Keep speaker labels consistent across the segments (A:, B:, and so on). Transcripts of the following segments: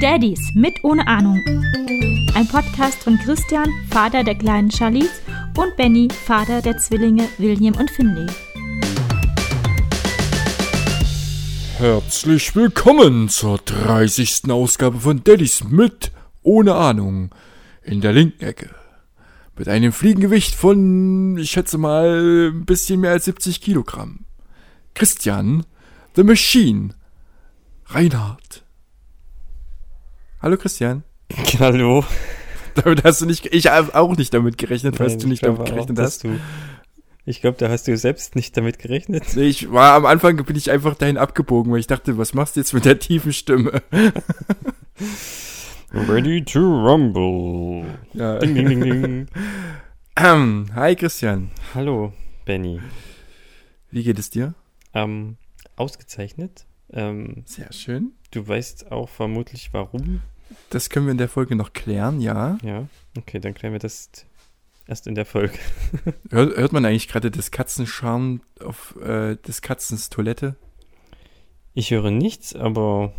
A: Daddies mit ohne Ahnung. Ein Podcast von Christian, Vater der kleinen Charlize, und Benny, Vater der Zwillinge William und Finley.
B: Herzlich willkommen zur 30. Ausgabe von Daddies mit ohne Ahnung in der linken Ecke. Mit einem Fliegengewicht von, ich schätze mal, ein bisschen mehr als 70 Kilogramm. Christian, The Machine, Reinhard. Hallo Christian.
C: Hallo.
B: Damit hast du nicht, ich habe auch nicht damit gerechnet, falls
C: Nein,
B: du nicht damit gerechnet
C: auch,
B: hast.
C: Du, ich glaube, da hast du selbst nicht damit gerechnet.
B: Nee, ich war am Anfang bin ich einfach dahin abgebogen, weil ich dachte, was machst du jetzt mit der tiefen Stimme?
C: Ready to rumble.
B: Ja.
C: Ding, ding, ding, ding.
B: Ähm, Hi Christian,
C: Hallo, Benny.
B: wie geht es dir?
C: Ähm, ausgezeichnet. Ähm,
B: Sehr schön.
C: du weißt auch vermutlich warum.
B: Das können wir in der Folge noch klären, ja.
C: Ja, okay, dann klären wir das erst in der Folge.
B: Hört, hört man eigentlich gerade das Katzenscharm auf äh, des Katzens Toilette?
C: Ich höre nichts, aber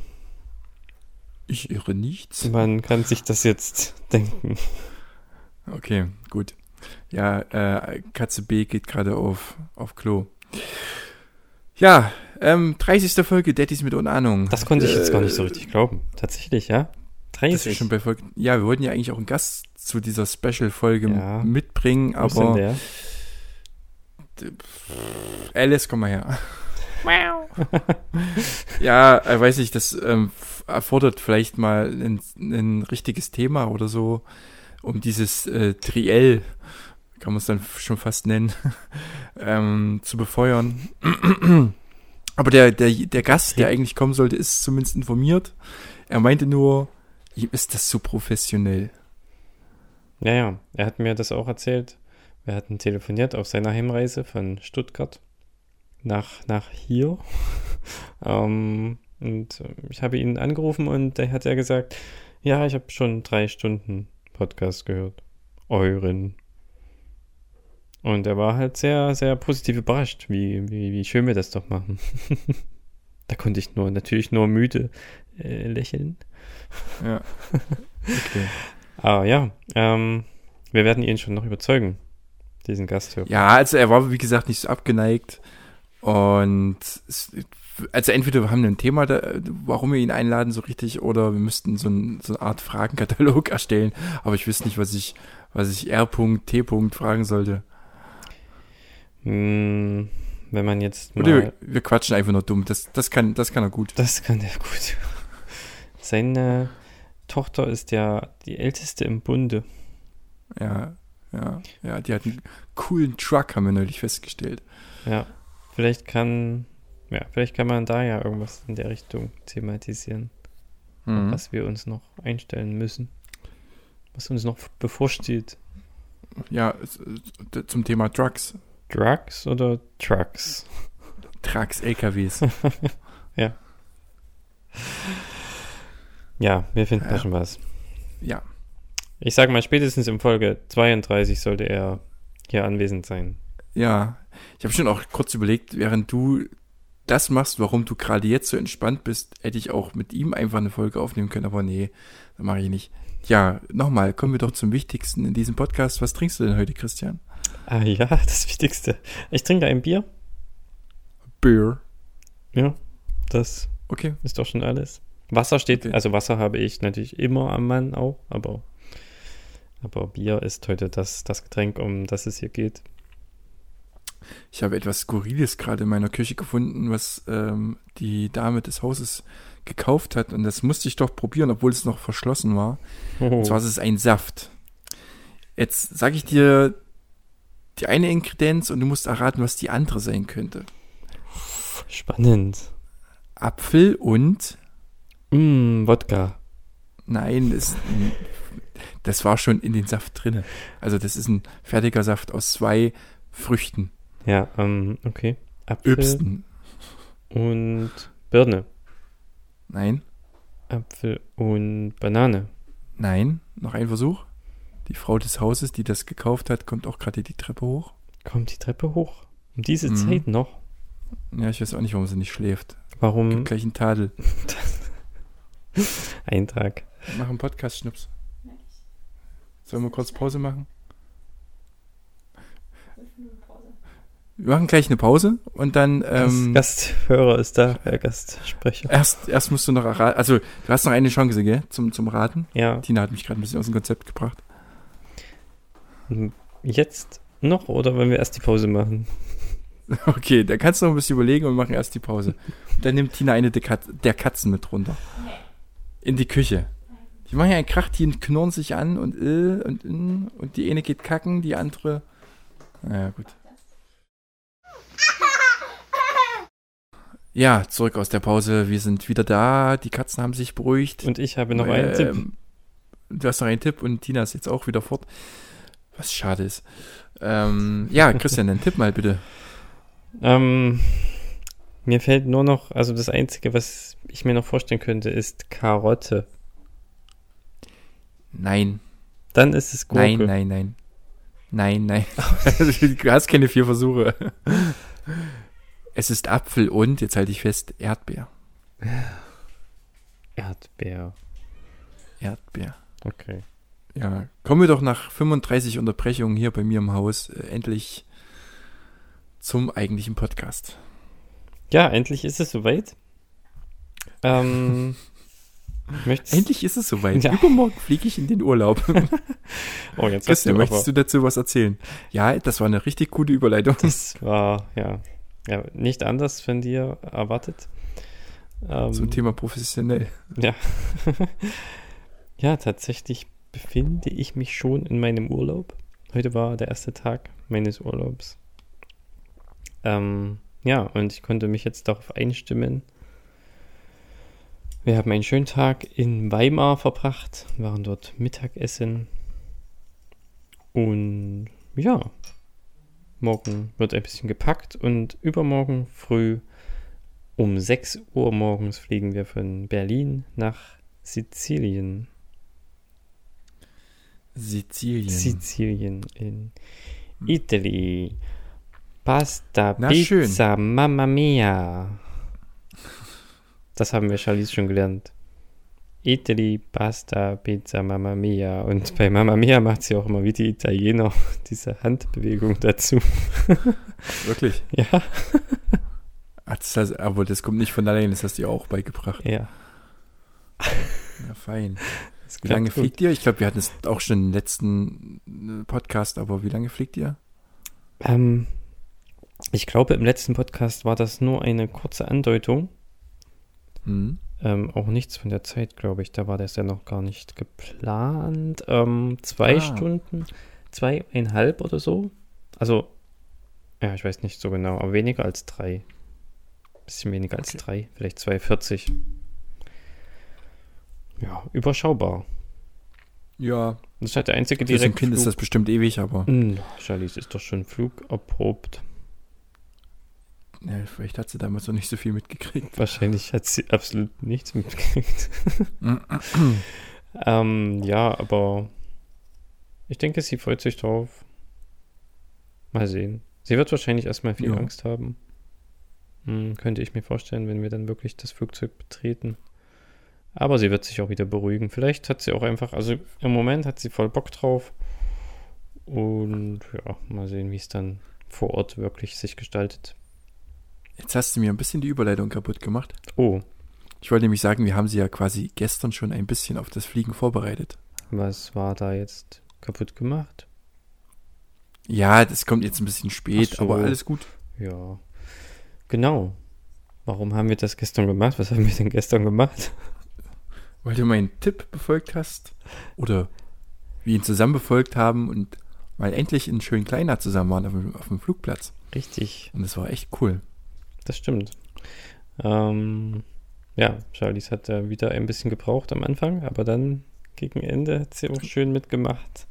B: Ich irre nichts.
C: man kann sich das jetzt denken.
B: Okay, gut. Ja, äh, Katze B geht gerade auf, auf Klo. Ja, ähm, 30. Folge Daddys mit Unahnung.
C: Das konnte ich jetzt gar nicht so
B: Äh,
C: richtig glauben. Tatsächlich, ja?
B: Das ist
C: 30.
B: schon bei Folge. Ja, wir wollten ja eigentlich auch einen Gast zu dieser Special-Folge
C: Ja.
B: mitbringen,
C: Wo
B: aber
C: der?
B: Alice, komm mal her. Ja, äh, weiß ich, das ähm, erfordert vielleicht mal ein, ein richtiges Thema oder so, um dieses äh, Triell, kann man es dann schon fast nennen, ähm, zu befeuern. Aber der, der, der Gast, der eigentlich kommen sollte, ist zumindest informiert. Er meinte nur, ihm ist das zu professionell.
C: Ja, ja, er hat mir das auch erzählt. Wir hatten telefoniert auf seiner Heimreise von Stuttgart nach, nach hier. ähm, und äh, ich habe ihn angerufen und da hat er gesagt, ja, ich habe schon drei Stunden Podcast gehört. Euren. Und er war halt sehr, sehr positiv überrascht, wie, wie, wie schön wir das doch machen. da konnte ich nur, natürlich nur müde äh, lächeln.
B: Ja. Okay.
C: Aber ja, ähm, wir werden ihn schon noch überzeugen, diesen Gasthörer.
B: Ja, also er war, wie gesagt, nicht so abgeneigt. Und es, also entweder wir haben ein Thema, da, warum wir ihn einladen, so richtig, oder wir müssten so, ein, so eine Art Fragenkatalog erstellen. Aber ich wüsste nicht, was ich, was ich R.T. fragen sollte.
C: Hm, wenn man jetzt mal.
B: Oder wir, wir quatschen einfach nur dumm. Das, das, kann, das kann er gut.
C: Das kann er gut. Seine Tochter ist ja die älteste im Bunde.
B: Ja, ja, ja. Die hat einen coolen Truck, haben wir neulich festgestellt.
C: Ja. Vielleicht kann. Ja, vielleicht kann man da ja irgendwas in der Richtung thematisieren,
B: Mhm.
C: was wir uns noch einstellen müssen. Was uns noch bevorsteht.
B: Ja, es- zum Thema Trucks.
C: Drugs oder Trucks?
B: Trucks, LKWs.
C: Ja, wir finden da
B: Ja.
C: schon was.
B: ja.
C: Ich sag mal, spätestens in Folge 32 sollte er hier anwesend sein.
B: Ja, ich habe schon auch kurz überlegt, während du das machst, warum du gerade jetzt so entspannt bist, hätte ich auch mit ihm einfach eine Folge aufnehmen können, aber nee, das mache ich nicht. Ja, nochmal, kommen wir doch zum Wichtigsten in diesem Podcast. Was trinkst du denn heute, Christian?
C: Ah ja, das Wichtigste. Ich trinke ein Bier.
B: Beer.
C: Ja, das
B: Okay.
C: ist doch schon alles. Wasser steht,
B: Okay.
C: also Wasser habe ich natürlich immer am Mann auch, aber, aber Bier ist heute das, das Getränk, um das es hier geht.
B: Ich habe etwas Skurriles gerade in meiner Küche gefunden, was ähm, die Dame des Hauses gekauft hat und das musste ich doch probieren, obwohl es noch verschlossen war.
C: Oh,
B: Und zwar ist es ein Saft. Jetzt sage ich dir die eine Ingredienz und du musst erraten, was die andere sein könnte.
C: spannend.
B: Apfel und
C: Mm, Wodka.
B: nein, das, das war schon in den Saft drinne. Also das ist ein fertiger Saft aus zwei Früchten.
C: Ja, ähm, okay. Apfel
B: Öbsten.
C: und Birne.
B: Nein,
C: Apfel und Banane.
B: nein, noch ein Versuch. Die Frau des Hauses, die das gekauft hat, kommt auch gerade die Treppe hoch.
C: Kommt die Treppe hoch? Um diese
B: Mhm.
C: Zeit noch.
B: Ja, ich weiß auch nicht, warum sie nicht schläft.
C: Warum
B: Gibt gleich einen Tadel.
C: Eintrag?
B: Mach einen Podcast-Schnips. Sollen wir kurz Pause machen? Wir machen gleich eine Pause und dann ähm,
C: Gast, Gasthörer ist da, äh, Gastsprecher.
B: erst, erst musst du noch erraten. Also, du hast noch eine Chance, gell? Zum, zum Raten.
C: Ja,
B: Tina hat mich gerade ein bisschen aus dem Konzept gebracht.
C: jetzt noch oder wollen wir erst die Pause machen?
B: Okay, da kannst du noch ein bisschen überlegen und machen erst die Pause. Und dann nimmt Tina eine der, Kat der Katzen mit runter. In die Küche. Die machen ja einen Krach, die knurren sich an und äh, und äh, und die eine geht kacken, die andere. Naja, gut. Ja, zurück aus der Pause. Wir sind wieder da. Die Katzen haben sich beruhigt.
C: Und ich habe noch einen Tipp.
B: Ähm, Du hast noch einen Tipp und Tina ist jetzt auch wieder fort. Was schade ist. Ähm, ja, Christian, dann Tipp mal bitte.
C: Ähm, mir fällt nur noch, also das Einzige, was ich mir noch vorstellen könnte, ist Karotte.
B: Nein.
C: Dann ist es Gurke.
B: Nein, nein, nein. Nein, nein. du hast keine vier Versuche. Es ist Apfel und, jetzt halte ich fest, Erdbeer.
C: Erdbeer.
B: Erdbeer.
C: Okay.
B: Ja, kommen wir doch nach 35 Unterbrechungen hier bei mir im Haus äh, endlich zum eigentlichen Podcast.
C: Ja, endlich ist es soweit. Ähm, möchtest
B: Endlich ist es soweit.
C: Ja.
B: Übermorgen fliege ich in den Urlaub.
C: Oh, jetzt
B: Christian, möchtest
C: aber,
B: du dazu was erzählen? Ja, das war eine richtig gute Überleitung.
C: Das war, ja, ja, nicht anders von dir erwartet. Ähm,
B: Zum Thema professionell.
C: Ja. ja, tatsächlich befinde ich mich schon in meinem Urlaub. Heute war der erste Tag meines Urlaubs. Ähm, ja, und ich konnte mich jetzt darauf einstimmen. Wir haben einen schönen Tag in Weimar verbracht, waren dort Mittagessen. Und ja, morgen wird ein bisschen gepackt und übermorgen früh um 6 Uhr morgens fliegen wir von Berlin nach Sizilien.
B: Sizilien.
C: Sizilien in Italy. Pasta,
B: Na,
C: Pizza, Mamma Mia. Das haben wir Charlize schon gelernt. Italy, Pasta, Pizza, Mamma Mia. Und bei Mamma Mia macht sie auch immer wie die Italiener diese Handbewegung dazu.
B: Wirklich?
C: Ja,
B: das aber das kommt nicht von allein, das hast du dir auch beigebracht.
C: ja.
B: Ja, fein. Wie lange
C: gut.
B: fliegt ihr? Ich glaube, wir hatten es auch schon im letzten äh, Podcast, aber wie lange fliegt ihr?
C: Ähm, ich glaube, im letzten Podcast war das nur eine kurze Andeutung.
B: Hm.
C: Ähm, auch nichts von der Zeit, glaube ich. Da war das ja noch gar nicht geplant. Ähm, zwei
B: Ah.
C: Stunden, zweieinhalb oder so. Also, ja, ich weiß nicht so genau, aber weniger als drei. Bisschen weniger als
B: Okay.
C: drei, vielleicht 2,40. Ja, überschaubar.
B: Ja,
C: Das ist halt der einzige
B: für so ein Kind ist das bestimmt ewig, aber
C: Hm, Charlize ist doch schon flugerprobt.
B: Ja, vielleicht hat sie damals noch nicht so viel mitgekriegt.
C: Wahrscheinlich hat sie absolut nichts mitgekriegt. Ähm, ja, aber ich denke, sie freut sich drauf. Mal sehen. Sie wird wahrscheinlich erstmal viel
B: Ja.
C: Angst haben. Hm, könnte ich mir vorstellen, wenn wir dann wirklich das Flugzeug betreten. Aber sie wird sich auch wieder beruhigen. Vielleicht hat sie auch einfach, also im Moment hat sie voll Bock drauf. Und ja, mal sehen, wie es dann vor Ort wirklich sich gestaltet.
B: Jetzt hast du mir ein bisschen die Überleitung kaputt gemacht.
C: Oh,
B: Ich wollte nämlich sagen, wir haben sie ja quasi gestern schon ein bisschen auf das Fliegen vorbereitet.
C: was war da jetzt kaputt gemacht?
B: Ja, das kommt jetzt ein bisschen spät,
C: so.
B: aber alles gut.
C: Ja, genau. Warum haben wir das gestern gemacht? Was haben wir denn gestern gemacht?
B: Weil du meinen Tipp befolgt hast oder wir ihn zusammen befolgt haben und mal endlich in schön kleiner zusammen waren auf dem, auf dem Flugplatz.
C: Richtig,
B: Und das war echt cool.
C: Das stimmt. Ähm, ja, Charlies hat da wieder ein bisschen gebraucht am Anfang, aber dann gegen Ende hat sie auch schön mitgemacht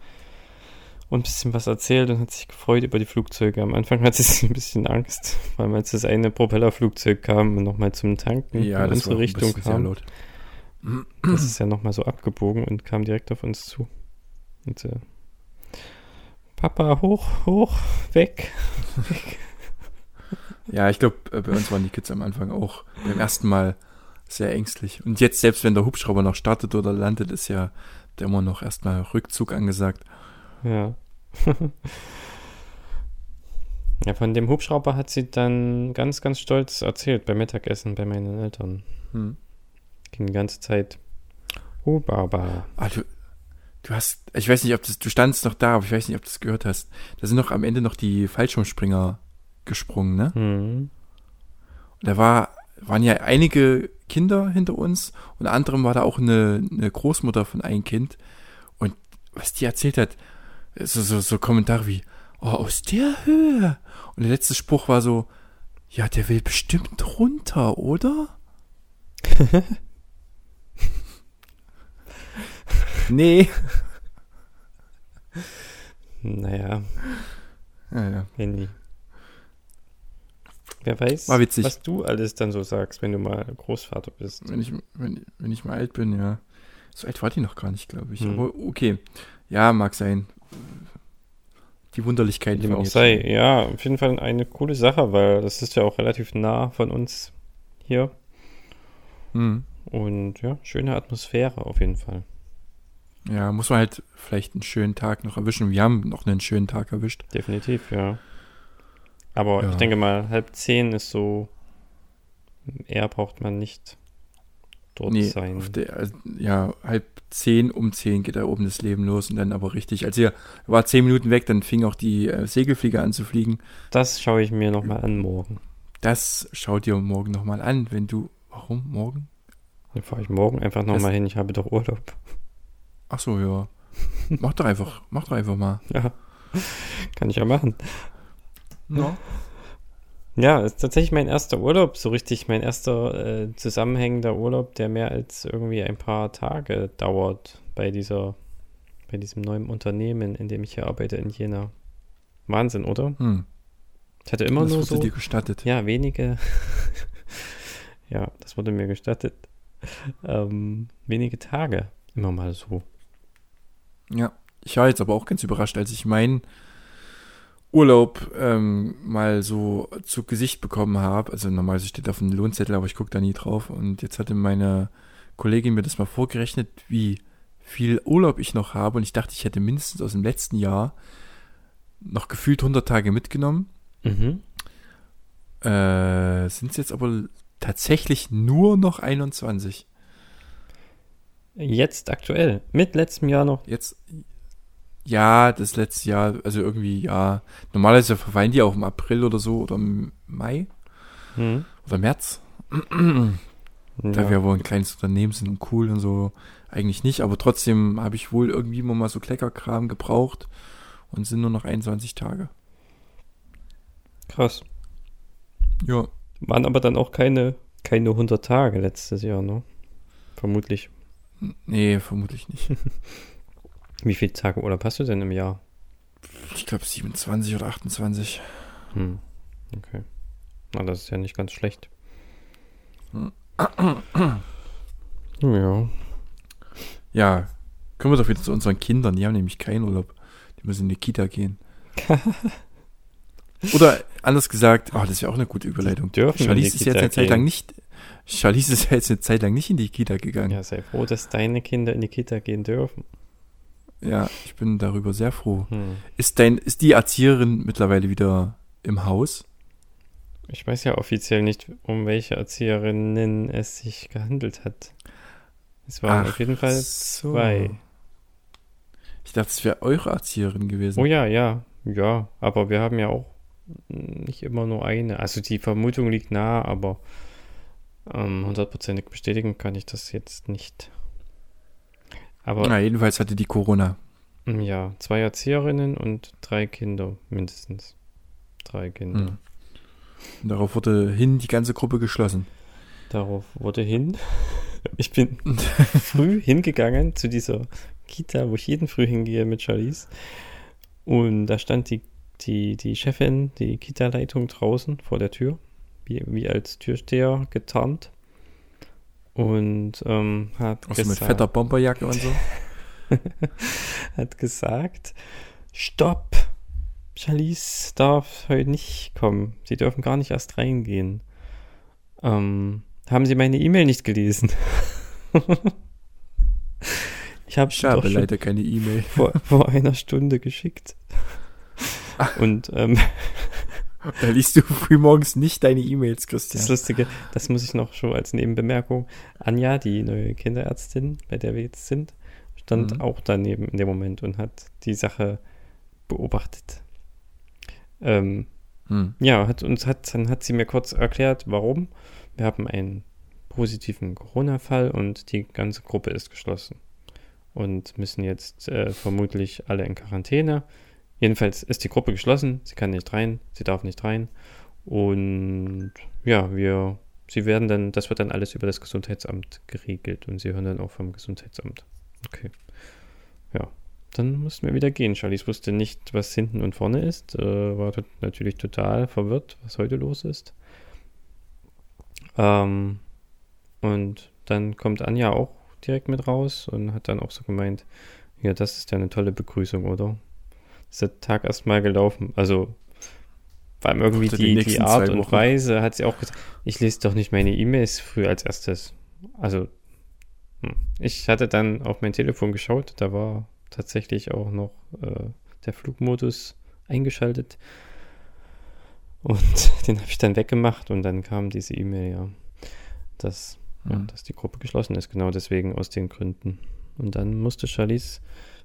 C: und ein bisschen was erzählt und hat sich gefreut über die Flugzeuge. Am Anfang hatte sie ein bisschen Angst, weil als das eine Propellerflugzeug kam und nochmal zum Tanken
B: Ja,
C: in unsere Richtung kam. Das ist ja nochmal so abgebogen und kam direkt auf uns zu. Und äh, Papa, hoch, hoch, weg. weg.
B: Ja, ich glaube, bei uns waren die Kids am Anfang auch beim ersten Mal sehr ängstlich. Und jetzt, selbst wenn der Hubschrauber noch startet oder landet, ist ja der immer noch erstmal Rückzug angesagt.
C: Ja. ja, von dem Hubschrauber hat sie dann ganz, ganz stolz erzählt beim Mittagessen bei meinen Eltern.
B: Hm.
C: Ging die ganze Zeit. Hubschrauber.
B: Ah, du, du hast, ich weiß nicht, ob das, du standst noch da, aber ich weiß nicht, ob du das gehört hast. Da sind noch am Ende noch die Fallschirmspringer gesprungen, ne?
C: Hm.
B: Und da war, waren ja einige Kinder hinter uns. Unter anderem war da auch eine, eine Großmutter von einem Kind. Und was die erzählt hat, so, so, so Kommentare wie, oh, aus der Höhe. Und der letzte Spruch war so, ja, der will bestimmt runter, oder? nee.
C: Naja,
B: Ja, ja.
C: Handy. Wer weiß,
B: War witzig.
C: was du alles dann so sagst, wenn du mal Großvater bist.
B: Wenn ich, wenn, wenn ich mal alt bin, ja. So alt war die noch gar nicht, glaube ich.
C: Hm.
B: Aber okay. Ja, mag sein. Die Wunderlichkeit
C: Wie dem auch
B: jetzt.
C: sei. Ja, auf jeden Fall eine coole Sache, weil das ist ja auch relativ nah von uns hier.
B: Hm.
C: Und ja, schöne Atmosphäre auf jeden Fall.
B: Ja, muss man halt vielleicht einen schönen Tag noch erwischen. Wir haben noch einen schönen Tag erwischt.
C: Definitiv, ja. Aber
B: Ja.
C: ich denke mal, halb zehn ist so, eher braucht man nicht dort
B: nee,
C: sein.
B: der, also, ja, halb zehn, um zehn geht da oben das Leben los und dann aber richtig. Als ihr war zehn Minuten weg, dann fing auch die äh, Segelflieger an zu fliegen.
C: Das schaue ich mir nochmal an morgen.
B: Das schau dir morgen nochmal an, wenn du. Warum morgen?
C: Dann fahre ich morgen einfach nochmal hin. Ich habe doch Urlaub.
B: Ach so, ja. Mach doch einfach, mach doch einfach mal.
C: Ja, kann ich ja machen.
B: Ja.
C: Ja, ist tatsächlich mein erster Urlaub, so richtig mein erster äh, zusammenhängender Urlaub, der mehr als irgendwie ein paar Tage dauert bei dieser, bei diesem neuen Unternehmen, in dem ich hier arbeite in Jena. Wahnsinn, oder?
B: Hm.
C: Ich hatte immer
B: das
C: nur
B: wurde
C: so,
B: dir gestattet.
C: ja, wenige, ja, das wurde mir gestattet, ähm, wenige Tage, immer mal so.
B: Ja, ich war jetzt aber auch ganz überrascht, als ich meinen Urlaub ähm, mal so zu Gesicht bekommen habe. Also normalerweise steht auf dem Lohnzettel, aber ich gucke da nie drauf. Und jetzt hatte meine Kollegin mir das mal vorgerechnet, wie viel Urlaub ich noch habe. Und ich dachte, ich hätte mindestens aus dem letzten Jahr noch gefühlt 100 Tage mitgenommen.
C: Mhm.
B: Äh, Sind es jetzt aber tatsächlich nur noch 21.
C: Jetzt aktuell, mit letztem Jahr noch.
B: Jetzt, ja, das letzte Jahr, also irgendwie, ja. Normalerweise verfallen die auch im April oder so oder im Mai
C: Mhm.
B: oder März. Da
C: Ja.
B: wir wohl ein kleines Unternehmen sind und cool und so, eigentlich nicht, aber trotzdem habe ich wohl irgendwie immer mal so Kleckerkram gebraucht und sind nur noch 21 Tage.
C: Krass.
B: Ja,
C: Waren aber dann auch keine, keine 100 Tage letztes Jahr, ne? Vermutlich.
B: nee, vermutlich nicht.
C: Wie viele Tage Urlaub hast du denn im Jahr?
B: Ich glaube 27 oder 28.
C: Hm. Okay. Na, das ist ja nicht ganz schlecht.
B: Hm.
C: Ja.
B: Ja, kommen wir doch wieder zu unseren Kindern, die haben nämlich keinen Urlaub. Die müssen in die Kita gehen. Oder anders gesagt, oh, das ist ja auch eine gute Überleitung.
C: dürfen in
B: Charlize
C: die
B: ist jetzt eine Zeit lang nicht. Charlize ist jetzt eine Zeit lang nicht in die Kita gegangen.
C: Ja, sei froh, dass deine Kinder in die Kita gehen dürfen.
B: Ja, ich bin darüber sehr froh.
C: Hm.
B: Ist dein, ist die Erzieherin mittlerweile wieder im Haus?
C: Ich weiß ja offiziell nicht, um welche Erzieherinnen es sich gehandelt hat. Es waren
B: Ach
C: auf jeden Fall
B: so.
C: zwei.
B: Ich dachte, es wäre eure Erzieherin gewesen.
C: Oh ja, ja, ja. Aber wir haben ja auch nicht immer nur eine. Also die Vermutung liegt nahe, aber ähm, hundertprozentig bestätigen kann ich das jetzt nicht. Aber
B: Na, jedenfalls hatte die Corona.
C: mm, ja, zwei Erzieherinnen und drei Kinder mindestens. Drei Kinder.
B: Hm. Und darauf wurde hin die ganze Gruppe geschlossen.
C: Darauf wurde hin. Ich bin früh hingegangen zu dieser Kita, wo ich jeden Früh hingehe mit Charlize. Und da stand die, die, die Chefin, die Kita-Leitung draußen vor der Tür, wie, wie als Türsteher getarnt. Und ähm, hat,
B: Auch so mit
C: gesagt,
B: fetter Bomberjacke und so.
C: hat gesagt, stopp, Charlize darf heute nicht kommen. Sie dürfen gar nicht erst reingehen. Ähm, haben Sie meine E-Mail nicht gelesen? ich habe
B: Ich habe leider keine E-Mail.
C: vor, vor einer Stunde geschickt. Und ähm,
B: Da liest du frühmorgens nicht deine E-Mails,
C: das
B: Christian.
C: Lustige, das muss ich noch schon als Nebenbemerkung. Anja, die neue Kinderärztin, bei der wir jetzt sind, stand
B: Mhm.
C: auch daneben in dem Moment und hat die Sache beobachtet. Ähm,
B: Hm.
C: Ja, hat uns hat, dann hat sie mir kurz erklärt, warum. Wir haben einen positiven Corona-Fall und die ganze Gruppe ist geschlossen. Und müssen jetzt äh, vermutlich alle in Quarantäne. Jedenfalls ist die Gruppe geschlossen, sie kann nicht rein, sie darf nicht rein. Und ja, wir, sie werden dann, das wird dann alles über das Gesundheitsamt geregelt und sie hören dann auch vom Gesundheitsamt. Okay. Ja, dann mussten wir wieder gehen. Charlies wusste nicht, was hinten und vorne ist, äh, war natürlich total verwirrt, was heute los ist. Ähm, und dann kommt Anja auch direkt mit raus und hat dann auch so gemeint, ja, das ist ja eine tolle Begrüßung, oder? Ist der Tag erstmal gelaufen. Also, vor allem irgendwie
B: die
C: die, die Art und. Weise hat sie auch gesagt, ich lese doch nicht meine E-Mails früh als erstes. Also, hm. ich hatte dann auf mein Telefon geschaut, da war tatsächlich auch noch äh, der Flugmodus eingeschaltet. Und den habe ich dann weggemacht und dann kam diese E-Mail, ja, dass, ja,
B: Mhm.
C: dass die Gruppe geschlossen ist, genau deswegen aus den Gründen. Und dann musste Charlize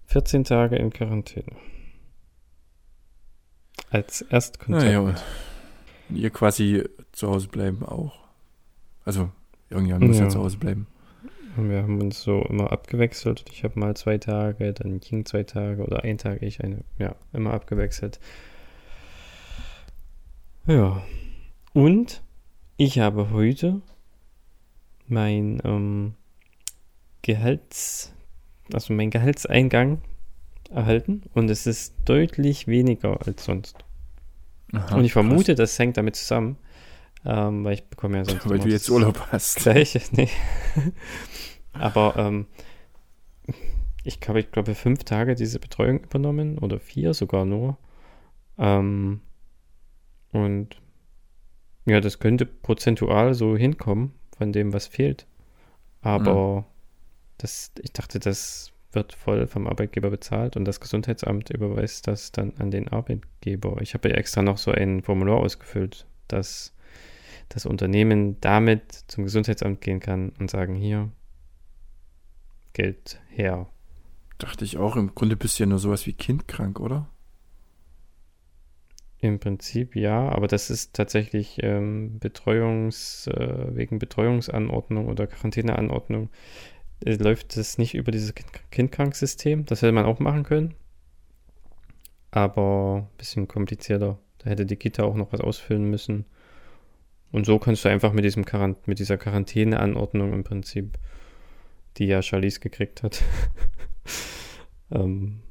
C: 14 Tage in Quarantäne. Als Erstkontakt.
B: Naja, und ihr quasi zu Hause bleiben auch. Also, irgendjemand muss ja,
C: Ja.
B: zu Hause bleiben.
C: Wir haben uns so immer abgewechselt. Ich habe mal zwei Tage, dann King zwei Tage oder ein Tag, ich eine. Ja, immer abgewechselt. Ja. Und ich habe heute mein ähm, Gehalts, also mein Gehaltseingang erhalten und es ist deutlich weniger als sonst.
B: Aha,
C: und ich
B: krass.
C: vermute, das hängt damit zusammen, ähm, weil ich bekomme ja sonst
B: Weil du jetzt Urlaub hast.
C: Gleich, nee. Aber ähm, ich glaube, ich glaube, fünf Tage diese Betreuung übernommen oder vier sogar nur. Ähm, und ja, das könnte prozentual so hinkommen von dem, was fehlt. Aber das, ich dachte, das wird voll vom Arbeitgeber bezahlt und das Gesundheitsamt überweist das dann an den Arbeitgeber. Ich habe ja extra noch so ein Formular ausgefüllt, dass das Unternehmen damit zum Gesundheitsamt gehen kann und sagen, hier, Geld her.
B: Dachte ich auch, im Grunde bist du ja nur sowas wie kindkrank, oder?
C: Im Prinzip ja, aber das ist tatsächlich ähm, Betreuungs, äh, wegen Betreuungsanordnung oder Quarantäneanordnung läuft es nicht über dieses kind Kindkranksystem. Das hätte man auch machen können. Aber ein bisschen komplizierter. Da hätte die Kita auch noch was ausfüllen müssen. Und so kannst du einfach mit, diesem Quarant mit dieser Quarantäneanordnung im Prinzip, die ja Charlize gekriegt hat, ähm,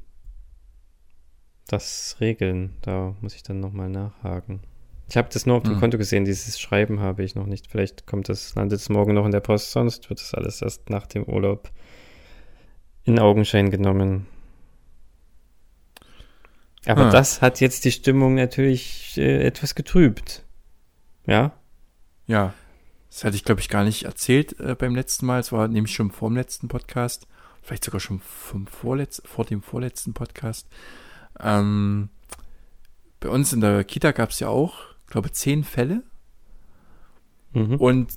C: das regeln. Da muss ich dann nochmal nachhaken. Ich habe das nur auf dem
B: Hm.
C: Konto gesehen, dieses Schreiben habe ich noch nicht. Vielleicht kommt das, landet es morgen noch in der Post, sonst wird das alles erst nach dem Urlaub in Augenschein genommen. Aber
B: Ah.
C: das hat jetzt die Stimmung natürlich äh, etwas getrübt. Ja?
B: Ja. Das hatte ich, glaube ich, gar nicht erzählt äh, beim letzten Mal. Es war nämlich schon vor dem letzten Podcast. Vielleicht sogar schon vom vorletz vor dem vorletzten Podcast. Ähm, bei uns in der Kita gab es ja auch, glaube zehn Fälle.
C: Mhm.
B: Und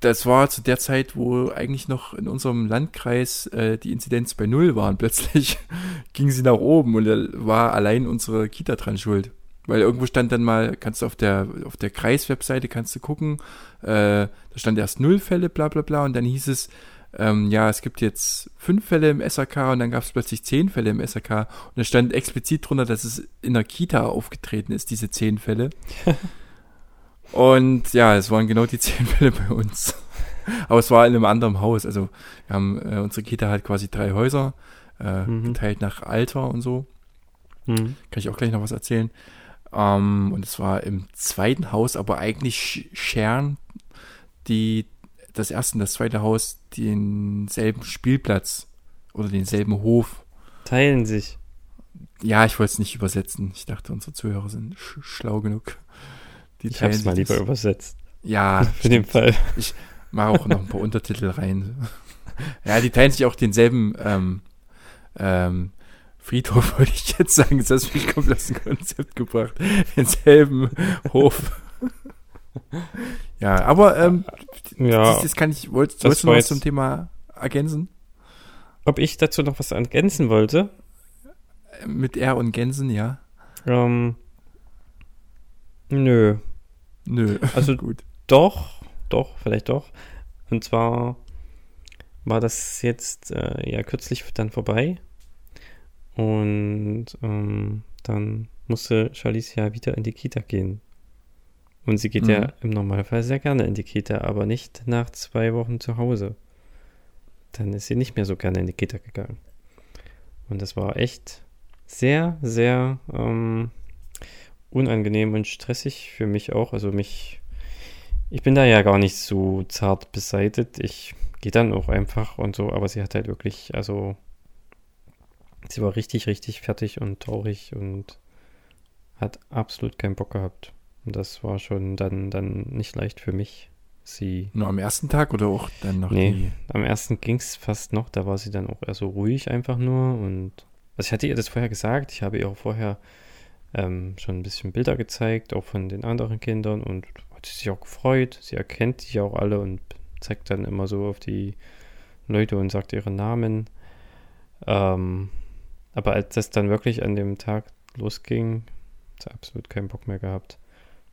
B: das war zu der Zeit, wo eigentlich noch in unserem Landkreis äh, die Inzidenz bei Null waren. Plötzlich ging sie nach oben und da war allein unsere Kita dran schuld. Weil irgendwo stand dann mal, kannst du auf der, auf der Kreiswebseite kannst du gucken, äh, da stand erst null Fälle, bla bla bla, und dann hieß es, ähm, ja, es gibt jetzt fünf Fälle im SAK und dann gab es plötzlich zehn Fälle im SAK und da stand explizit drunter, dass es in der Kita aufgetreten ist, diese zehn Fälle. und ja, es waren genau die zehn Fälle bei uns. Aber es war in einem anderen Haus. Also wir haben, äh, unsere Kita hat quasi drei Häuser, äh,
C: Mhm.
B: geteilt nach Alter und so.
C: Mhm.
B: Kann ich auch gleich noch was erzählen. Ähm, und es war im zweiten Haus, aber eigentlich sch- scheren die das erste und das zweite Haus denselben Spielplatz oder denselben Hof.
C: Teilen sich.
B: ja, ich wollte es nicht übersetzen. Ich dachte, unsere Zuhörer sind sch schlau genug.
C: Die ich habe es mal lieber übersetzt.
B: Ja,
C: für den Fall.
B: Ich mache auch noch ein paar Untertitel rein. Ja, die teilen sich auch denselben ähm, ähm, Friedhof, wollte ich jetzt sagen. Das hast mich komplett aus dem Konzept gebracht. Denselben Hof. ja, aber ähm,
C: ja,
B: das, das kann ich, wollt, wolltest du noch was zum Thema ergänzen?
C: Ob ich dazu noch was ergänzen wollte?
B: Mit R und Gänsen, ja.
C: Ähm, nö.
B: Nö.
C: Also gut. Doch, doch, vielleicht doch. Und zwar war das jetzt äh, ja kürzlich dann vorbei. Und ähm, dann musste Charlize ja wieder in die Kita gehen. Und sie geht mhm. ja im Normalfall sehr gerne in die Kita, aber nicht nach zwei Wochen zu Hause. Dann ist sie nicht mehr so gerne in die Kita gegangen. Und das war echt sehr, sehr ähm, unangenehm und stressig für mich auch. Also mich, ich bin da ja gar nicht so zart beseitet. Ich gehe dann auch einfach und so, aber sie hat halt wirklich, also sie war richtig, richtig fertig und traurig und hat absolut keinen Bock gehabt. Und das war schon dann, dann nicht leicht für mich. Sie.
B: Nur am ersten Tag oder auch dann noch?
C: Nee, die... am ersten ging es fast noch. Da war sie dann auch eher so ruhig einfach nur. Und also ich hatte ihr das vorher gesagt. Ich habe ihr auch vorher ähm, schon ein bisschen Bilder gezeigt, auch von den anderen Kindern und hat sich auch gefreut. Sie erkennt sich auch alle und zeigt dann immer so auf die Leute und sagt ihre Namen. Ähm, aber als das dann wirklich an dem Tag losging, hat sie absolut keinen Bock mehr gehabt.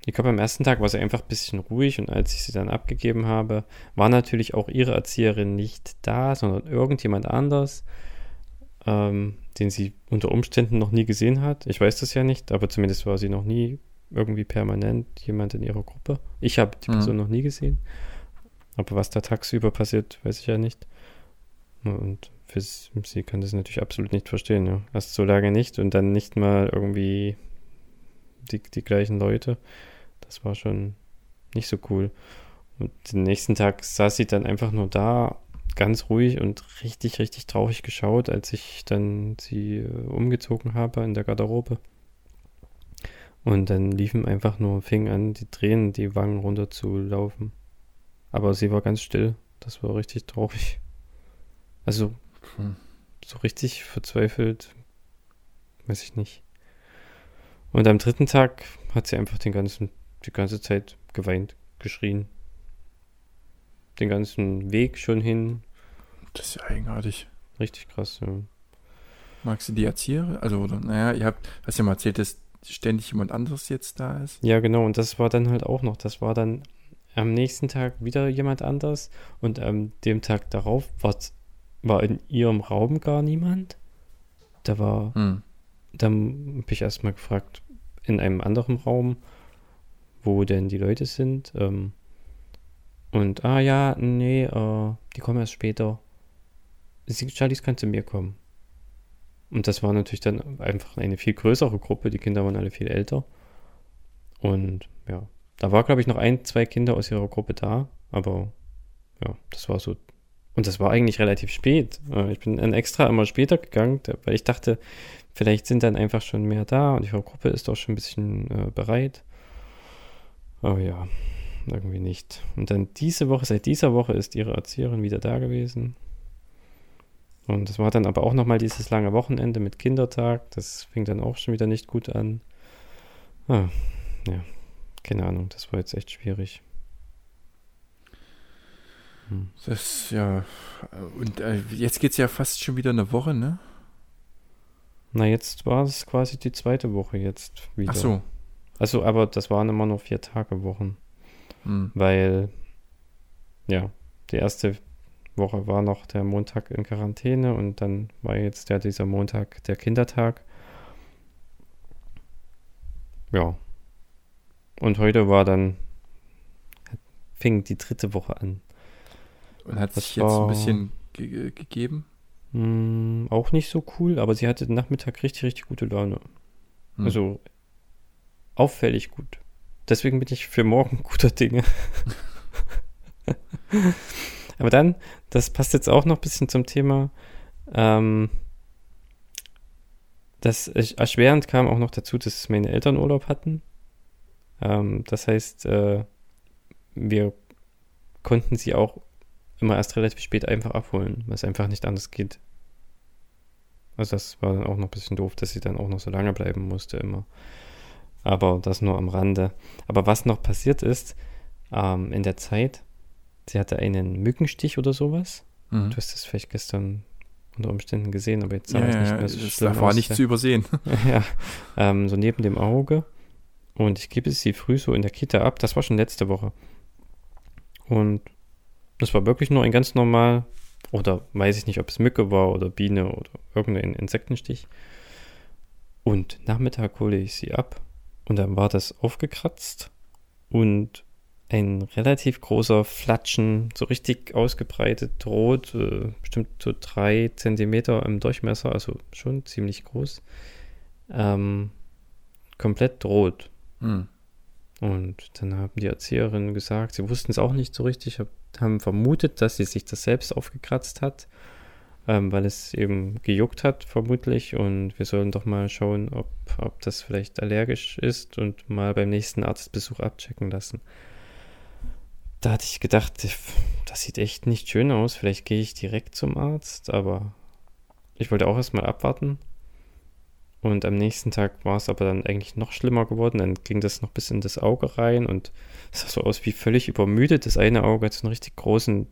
C: Ich glaube, am ersten Tag war sie einfach ein bisschen ruhig und als ich sie dann abgegeben habe, war natürlich auch ihre Erzieherin nicht da, sondern irgendjemand anders, ähm, den sie unter Umständen noch nie gesehen hat. Ich weiß das ja nicht, aber zumindest war sie noch nie irgendwie permanent jemand in ihrer Gruppe. Ich habe die mhm. Person noch nie gesehen. Aber was da tagsüber passiert, weiß ich ja nicht. Und für sie kann das natürlich absolut nicht verstehen. Ja. Erst so lange nicht und dann nicht mal irgendwie die, die gleichen Leute. Das war schon nicht so cool. Und den nächsten Tag saß sie dann einfach nur da, ganz ruhig und richtig, richtig traurig geschaut, als ich dann sie äh, umgezogen habe in der Garderobe. Und dann liefen einfach nur, fing an, die Tränen die Wangen runter zu laufen. Aber sie war ganz still. Das war richtig traurig. Also, hm. so richtig verzweifelt, weiß ich nicht. Und am dritten Tag hat sie einfach den ganzen, die ganze Zeit geweint, geschrien. Den ganzen Weg schon hin.
B: Das ist ja eigenartig.
C: Richtig krass, ja.
B: Magst du die Erzieherin? Also, oder, naja, ihr habt, hast ja mal erzählt, dass ständig jemand anderes jetzt da ist.
C: Ja, genau, und das war dann halt auch noch, das war dann am nächsten Tag wieder jemand anders und am dem Tag darauf war in ihrem Raum gar niemand. Da war hm. Dann habe ich erstmal gefragt, in einem anderen Raum, wo denn die Leute sind. Ähm, und, ah ja, nee, äh, die kommen erst später. Charlies kann zu mir kommen. Und das war natürlich dann einfach eine viel größere Gruppe. Die Kinder waren alle viel älter. Und ja, da war, glaube ich, noch ein, zwei Kinder aus ihrer Gruppe da. Aber ja, das war so. Und das war eigentlich relativ spät. Äh, ich bin dann extra immer später gegangen, weil ich dachte, Vielleicht sind dann einfach schon mehr da und die Gruppe ist auch schon ein bisschen äh, bereit. Aber ja, irgendwie nicht. Und dann diese Woche, seit dieser Woche ist ihre Erzieherin wieder da gewesen. Und das war dann aber auch nochmal dieses lange Wochenende mit Kindertag. Das fing dann auch schon wieder nicht gut an. Ah, ja, keine Ahnung, das war jetzt echt schwierig.
B: Hm. Das, ja, und äh, jetzt geht es ja fast schon wieder eine Woche, ne?
C: Na, jetzt war es quasi die zweite Woche jetzt wieder.
B: Ach so.
C: Also, aber das waren immer nur vier Tage Wochen. Hm. Weil, ja, die erste Woche war noch der Montag in Quarantäne und dann war jetzt ja dieser Montag der Kindertag. Ja. Und heute war dann, fing die dritte Woche an.
B: Und hat das sich jetzt ein bisschen ge gegeben?
C: Hm, auch nicht so cool, aber sie hatte den Nachmittag richtig, richtig gute Laune. Hm. Also auffällig gut. Deswegen bin ich für morgen guter Dinge. aber dann, das passt jetzt auch noch ein bisschen zum Thema. Ähm, das erschwerend kam auch noch dazu, dass meine Eltern Urlaub hatten. Ähm, das heißt, äh, wir konnten sie auch immer erst relativ spät einfach abholen, was einfach nicht anders geht. Also das war dann auch noch ein bisschen doof, dass sie dann auch noch so lange bleiben musste immer. Aber das nur am Rande. Aber was noch passiert ist, ähm, in der Zeit, sie hatte einen Mückenstich oder sowas. Mhm. Du hast das vielleicht gestern unter Umständen gesehen, aber jetzt sah
B: ja,
C: es nicht mehr so
B: das
C: schlimm
B: war
C: aus.
B: nicht zu übersehen.
C: ja, ähm, so neben dem Auge. Und ich gebe sie früh so in der Kita ab. Das war schon letzte Woche. Und das war wirklich nur ein ganz normal, oder weiß ich nicht, ob es Mücke war oder Biene oder irgendein Insektenstich. Und Nachmittag hole ich sie ab und dann war das aufgekratzt und ein relativ großer Flatschen, so richtig ausgebreitet, rot, äh, bestimmt so drei Zentimeter im Durchmesser, also schon ziemlich groß. Ähm, komplett rot.
B: Hm.
C: Und dann haben die Erzieherinnen gesagt, sie wussten es auch nicht so richtig, haben vermutet, dass sie sich das selbst aufgekratzt hat, ähm, weil es eben gejuckt hat, vermutlich. Und wir sollen doch mal schauen, ob, ob das vielleicht allergisch ist und mal beim nächsten Arztbesuch abchecken lassen. Da hatte ich gedacht, das sieht echt nicht schön aus. Vielleicht gehe ich direkt zum Arzt, aber ich wollte auch erstmal abwarten. Und am nächsten Tag war es aber dann eigentlich noch schlimmer geworden. Dann ging das noch bis in das Auge rein und es sah so aus wie völlig übermüdet. Das eine Auge hat so einen richtig großen,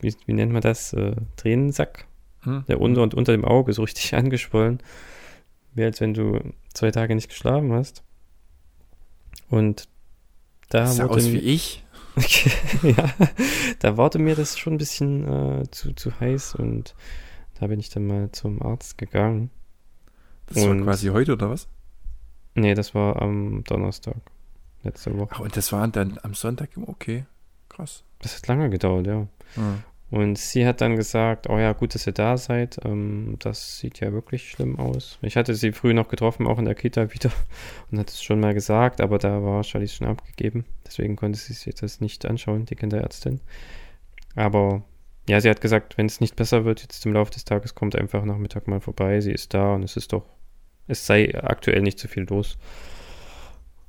C: wie, wie nennt man das, äh, Tränensack.
B: Hm.
C: Der unter und unter dem Auge so richtig angeschwollen. Wie als wenn du zwei Tage nicht geschlafen hast. Und da
B: Das
C: wurde
B: aus wie
C: mir-
B: ich.
C: ja, da wurde mir das schon ein bisschen äh, zu, zu heiß und da bin ich dann mal zum Arzt gegangen.
B: Das war
C: Und-
B: quasi heute oder was?
C: Nee, das war am Donnerstag. Letzte Woche.
B: Ach, und das war dann am Sonntag. Okay, krass.
C: Das hat lange gedauert, ja.
B: Hm.
C: Und sie hat dann gesagt, oh ja, gut, dass ihr da seid. Ähm, das sieht ja wirklich schlimm aus. Ich hatte sie früh noch getroffen, auch in der Kita wieder, und hat es schon mal gesagt, aber da war Charlize schon abgegeben. Deswegen konnte sie sich das nicht anschauen, die Kinderärztin. Aber ja, sie hat gesagt, wenn es nicht besser wird jetzt im Laufe des Tages, kommt einfach Nachmittag mal vorbei. Sie ist da und es ist doch, es sei aktuell nicht so viel los.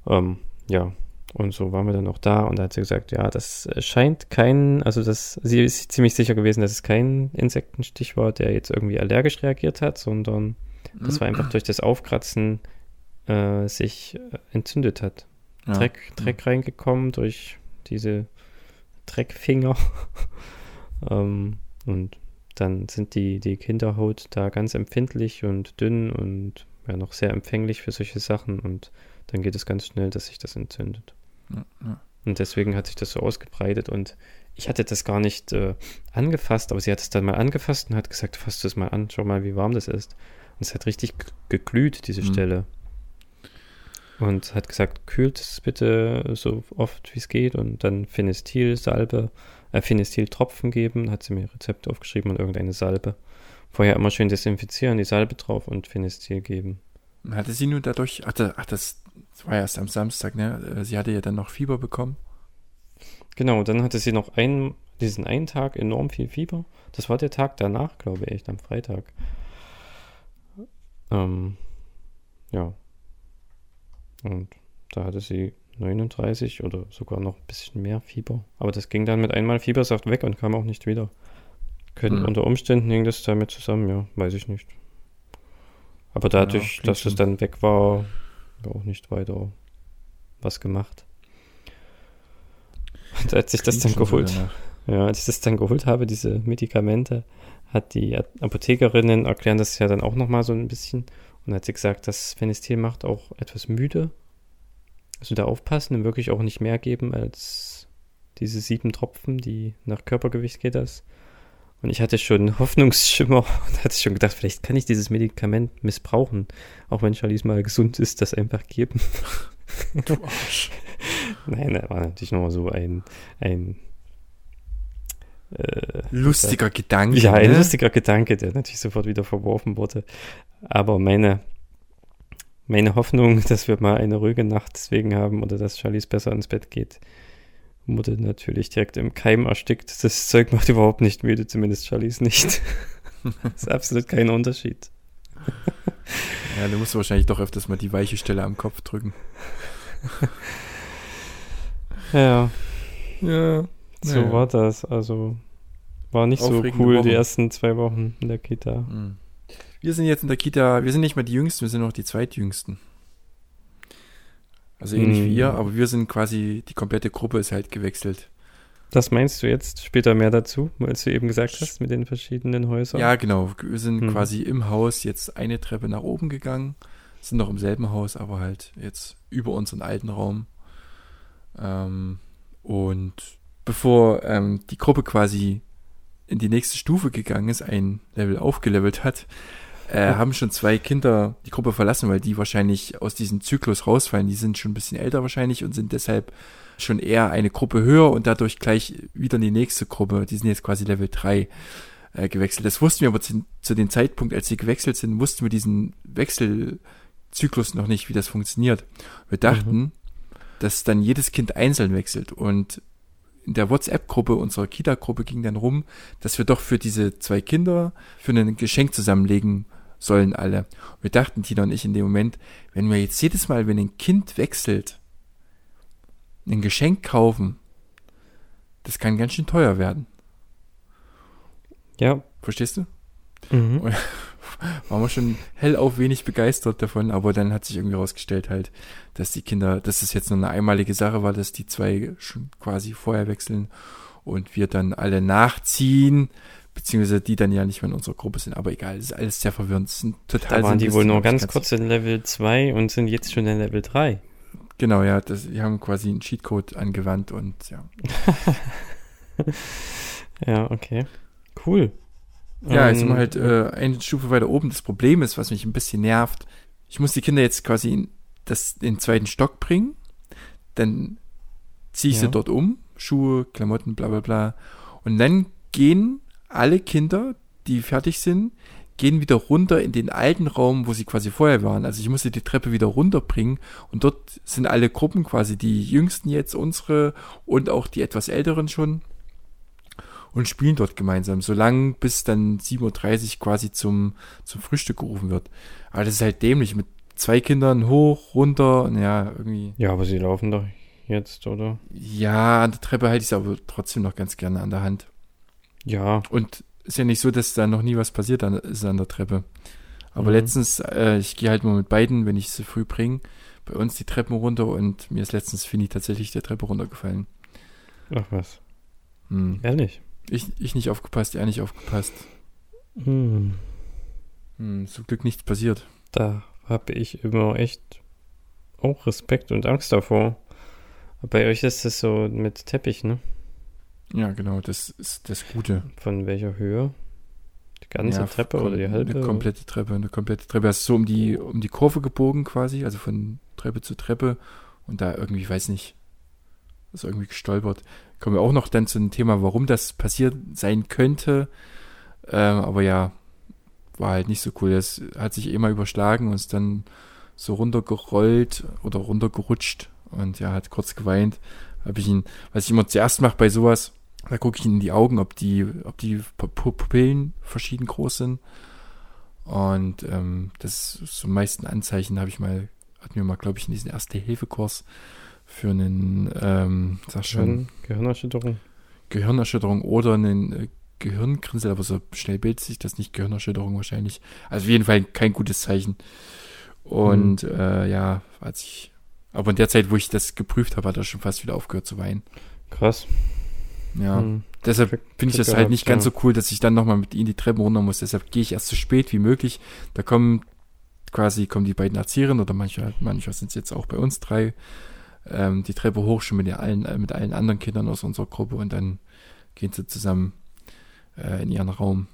C: Ähm, ja, und so waren wir dann auch da und da hat sie gesagt, ja, das scheint kein, also das, sie ist ziemlich sicher gewesen, dass es kein Insektenstich war, der jetzt irgendwie allergisch reagiert hat, sondern das war einfach durch das Aufkratzen äh, sich äh, entzündet hat.
B: Ja.
C: Dreck, Dreck reingekommen durch diese Dreckfinger. ähm, und dann sind die, die Kinderhaut da ganz empfindlich und dünn und ja, noch sehr empfänglich für solche Sachen und dann geht es ganz schnell, dass sich das entzündet.
B: Ja, ja.
C: Und deswegen hat sich das so ausgebreitet und ich hatte das gar nicht äh, angefasst, aber sie hat es dann mal angefasst und hat gesagt, fass das mal an, schau mal, wie warm das ist. Und es hat richtig geglüht, diese
B: Mhm.
C: Stelle. Und hat gesagt, kühlt es bitte so oft wie es geht und dann Finestil-Salbe, äh, Finestil-Tropfen geben, hat sie mir Rezept aufgeschrieben und irgendeine Salbe. Vorher immer schön desinfizieren, die Salbe drauf und Finestil geben.
B: Hatte sie nun dadurch, ach, ach das war erst am Samstag, ne? Äh, Sie hatte ja dann noch Fieber bekommen.
C: Genau, dann hatte sie noch einen, diesen einen Tag enorm viel Fieber. Das war der Tag danach, glaube ich, am Freitag. Ähm, ja. Und da hatte sie 39 oder sogar noch ein bisschen mehr Fieber. Aber das ging dann mit einmal Fiebersaft weg und kam auch nicht wieder. Können,
B: Hm.
C: Unter Umständen hing das damit zusammen, ja, weiß ich nicht. Aber dadurch,
B: klingt
C: dass es dann weg war, war auch nicht weiter was gemacht. Und als ich das dann geholt ja, als ich das dann geholt habe, diese Medikamente, hat die Apothekerinnen erklären das ja dann auch nochmal so ein bisschen. Und hat sie gesagt, das Phenestil macht auch etwas müde. Also da aufpassen und wirklich auch nicht mehr geben als diese sieben Tropfen, die nach Körpergewicht geht das. Und ich hatte schon Hoffnungsschimmer und hatte schon gedacht, vielleicht kann ich dieses Medikament missbrauchen. Auch wenn Charlize mal gesund ist, das einfach geben.
B: Du Arsch.
C: Nein, das war natürlich nur so ein, ein äh,
B: Lustiger Gedanke.
C: ja, ein
B: ne?
C: lustiger Gedanke, der natürlich sofort wieder verworfen wurde. Aber meine, meine Hoffnung, dass wir mal eine ruhige Nacht deswegen haben oder dass Charlize besser ins Bett geht, wurde natürlich direkt im Keim erstickt. Das Zeug macht überhaupt nicht müde, zumindest Charlize nicht. das ist absolut kein Unterschied.
B: Ja, du musst wahrscheinlich doch öfters mal die weiche Stelle am Kopf drücken.
C: Ja,
B: Ja.
C: so
B: Naja.
C: war das. Also war nicht so
B: Aufregende
C: cool
B: Woche.
C: die ersten zwei Wochen in der Kita.
B: Hm. Wir sind jetzt in der Kita, wir sind nicht mehr die Jüngsten, wir sind noch die Zweitjüngsten. Also ähnlich
C: Hm.
B: wie ihr, aber wir sind quasi, die komplette Gruppe ist halt gewechselt.
C: Das meinst du jetzt später mehr dazu, als du eben gesagt hast, mit den verschiedenen Häusern?
B: Ja, genau. Wir sind
C: Hm.
B: quasi im Haus jetzt eine Treppe nach oben gegangen, sind noch im selben Haus, aber halt jetzt über unseren alten Raum. Ähm, und bevor ähm, die Gruppe quasi in die nächste Stufe gegangen ist, ein Level aufgelevelt hat, äh, haben schon zwei Kinder die Gruppe verlassen, weil die wahrscheinlich aus diesem Zyklus rausfallen. Die sind schon ein bisschen älter wahrscheinlich und sind deshalb schon eher eine Gruppe höher und dadurch gleich wieder in die nächste Gruppe. Die sind jetzt quasi Level 3 äh, gewechselt. Das wussten wir aber zu, zu dem Zeitpunkt, als sie gewechselt sind, wussten wir diesen Wechselzyklus noch nicht, wie das funktioniert. Wir dachten, dass dann jedes Kind einzeln wechselt und in der WhatsApp-Gruppe, unserer Kita-Gruppe ging dann rum, dass wir doch für diese zwei Kinder für ein Geschenk zusammenlegen sollen alle. Wir dachten, Tina und ich in dem Moment, wenn wir jetzt jedes Mal, wenn ein Kind wechselt, ein Geschenk kaufen, das kann ganz schön teuer werden.
C: Ja.
B: Verstehst du?
C: Mhm.
B: waren wir schon hellauf wenig begeistert davon, aber dann hat sich irgendwie herausgestellt halt, dass die Kinder, dass es jetzt nur eine einmalige Sache war, dass die zwei schon quasi vorher wechseln und wir dann alle nachziehen, beziehungsweise die dann ja nicht mehr in unserer Gruppe sind, aber egal, das ist alles sehr verwirrend. Sind total
C: Da waren die wohl nur ganz kurz in Level 2 und sind jetzt schon in Level 3.
B: Genau, ja, das, die haben quasi einen Cheatcode angewandt und ja.
C: Ja, okay. Cool.
B: Ja, jetzt sind wir halt äh, eine Stufe weiter oben. Das Problem ist, was mich ein bisschen nervt, ich muss die Kinder jetzt quasi in, das, in den zweiten Stock bringen, dann ziehe ich sie
C: Ja.
B: dort um, Schuhe, Klamotten, bla bla bla. Und dann gehen alle Kinder, die fertig sind, gehen wieder runter in den alten Raum, wo sie quasi vorher waren. Also ich musste die Treppe wieder runterbringen und dort sind alle Gruppen quasi, die jüngsten jetzt unsere und auch die etwas älteren schon und spielen dort gemeinsam, solange bis dann 7.30 Uhr quasi zum, zum Frühstück gerufen wird. Aber das ist halt dämlich, mit zwei Kindern hoch, runter, ja, irgendwie.
C: Ja, aber sie laufen doch jetzt, oder?
B: Ja, an der Treppe halte ich es aber trotzdem noch ganz gerne an der Hand.
C: Ja.
B: Und ist ja nicht so, dass da noch nie was passiert an, ist an der Treppe. Aber
C: Mhm.
B: letztens, äh, ich gehe halt mal mit beiden, wenn ich sie früh bringe, bei uns die Treppen runter und mir ist letztens Fini tatsächlich der Treppe runtergefallen.
C: Ach was.
B: Hm.
C: Ehrlich.
B: Ich, ich nicht aufgepasst, er nicht aufgepasst.
C: Hm.
B: Hm, zum Glück nichts passiert.
C: Da habe ich immer echt auch Respekt und Angst davor. Bei euch ist es so mit Teppich, ne?
B: Ja, genau, das ist das Gute.
C: Von welcher Höhe? Die ganze
B: ja,
C: Treppe oder die halbe?
B: Eine komplette Treppe, eine komplette Treppe. Ist so um die, um die Kurve gebogen quasi, also von Treppe zu Treppe. Und da irgendwie, weiß nicht, ist irgendwie gestolpert. Kommen wir auch noch dann zu dem Thema, warum das passiert sein könnte. Ähm, aber ja, war halt nicht so cool. Das hat sich eh mal überschlagen und ist dann so runtergerollt oder runtergerutscht und ja, hat kurz geweint. Habe ich ihn, was ich immer zuerst mache bei sowas, da gucke ich in die Augen, ob die, ob die Pu- Pu- Pupillen verschieden groß sind. Und ähm, das so meisten Anzeichen habe ich mal, hatten wir mal, glaube ich, in diesen Erste-Hilfe-Kurs für einen, ähm, sag schon,
C: Gehirnerschütterung.
B: Gehirnerschütterung oder einen äh, Gehirngrinsel, aber so schnell bildet sich das nicht, Gehirnerschütterung wahrscheinlich. Also auf jeden Fall kein gutes Zeichen. Und äh, ja, als ich, aber in der Zeit, wo ich das geprüft habe, hat er schon fast wieder aufgehört zu weinen.
C: Krass.
B: Ja.
C: Hm.
B: Deshalb finde ich das halt nicht ganz so cool, dass ich dann nochmal mit ihnen die Treppen runter muss. Deshalb gehe ich erst so spät wie möglich. Da kommen quasi kommen die beiden Erzieherinnen oder manchmal, manchmal sind es jetzt auch bei uns drei, ähm, die Treppe hoch schon mit, allen, äh, mit allen anderen Kindern aus unserer Gruppe und dann gehen sie zusammen äh, in ihren Raum.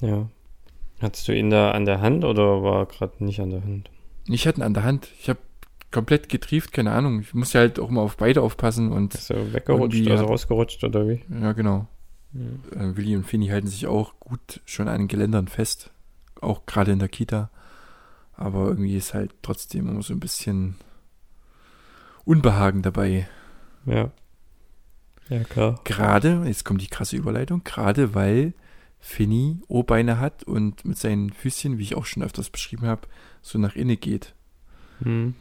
C: Ja. Hattest du ihn da an der Hand oder war er gerade nicht an der Hand?
B: Ich hatte ihn an der Hand. Ich habe komplett getrieft, keine Ahnung. Ich muss ja halt auch mal auf beide aufpassen und
C: Ist er weggerutscht, also rausgerutscht oder wie?
B: ja, genau.
C: Hm.
B: äh, Willi und Finny halten sich auch gut schon an den Geländern fest, auch gerade in der Kita. Aber irgendwie ist halt trotzdem immer so ein bisschen Unbehagen dabei.
C: Ja. Ja, klar.
B: Gerade, jetzt kommt die krasse Überleitung, gerade weil Finny O-Beine hat und mit seinen Füßchen, wie ich auch schon öfters beschrieben habe, so nach innen geht.
C: Hm.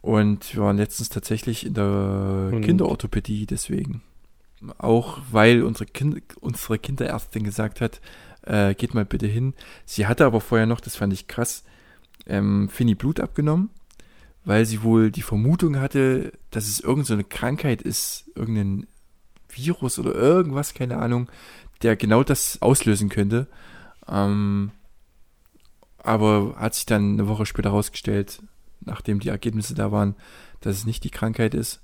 B: Und wir waren letztens tatsächlich in der
C: Und?
B: Kinderorthopädie deswegen. Auch weil unsere, kind, unsere Kinderärztin gesagt hat, äh, geht mal bitte hin. Sie hatte aber vorher noch, das fand ich krass, ähm, Finny Blut abgenommen, weil sie wohl die Vermutung hatte, dass es irgendeine so eine Krankheit ist, irgendein Virus oder irgendwas, keine Ahnung, der genau das auslösen könnte. Ähm, aber hat sich dann eine Woche später herausgestellt, nachdem die Ergebnisse da waren, dass es nicht die Krankheit ist.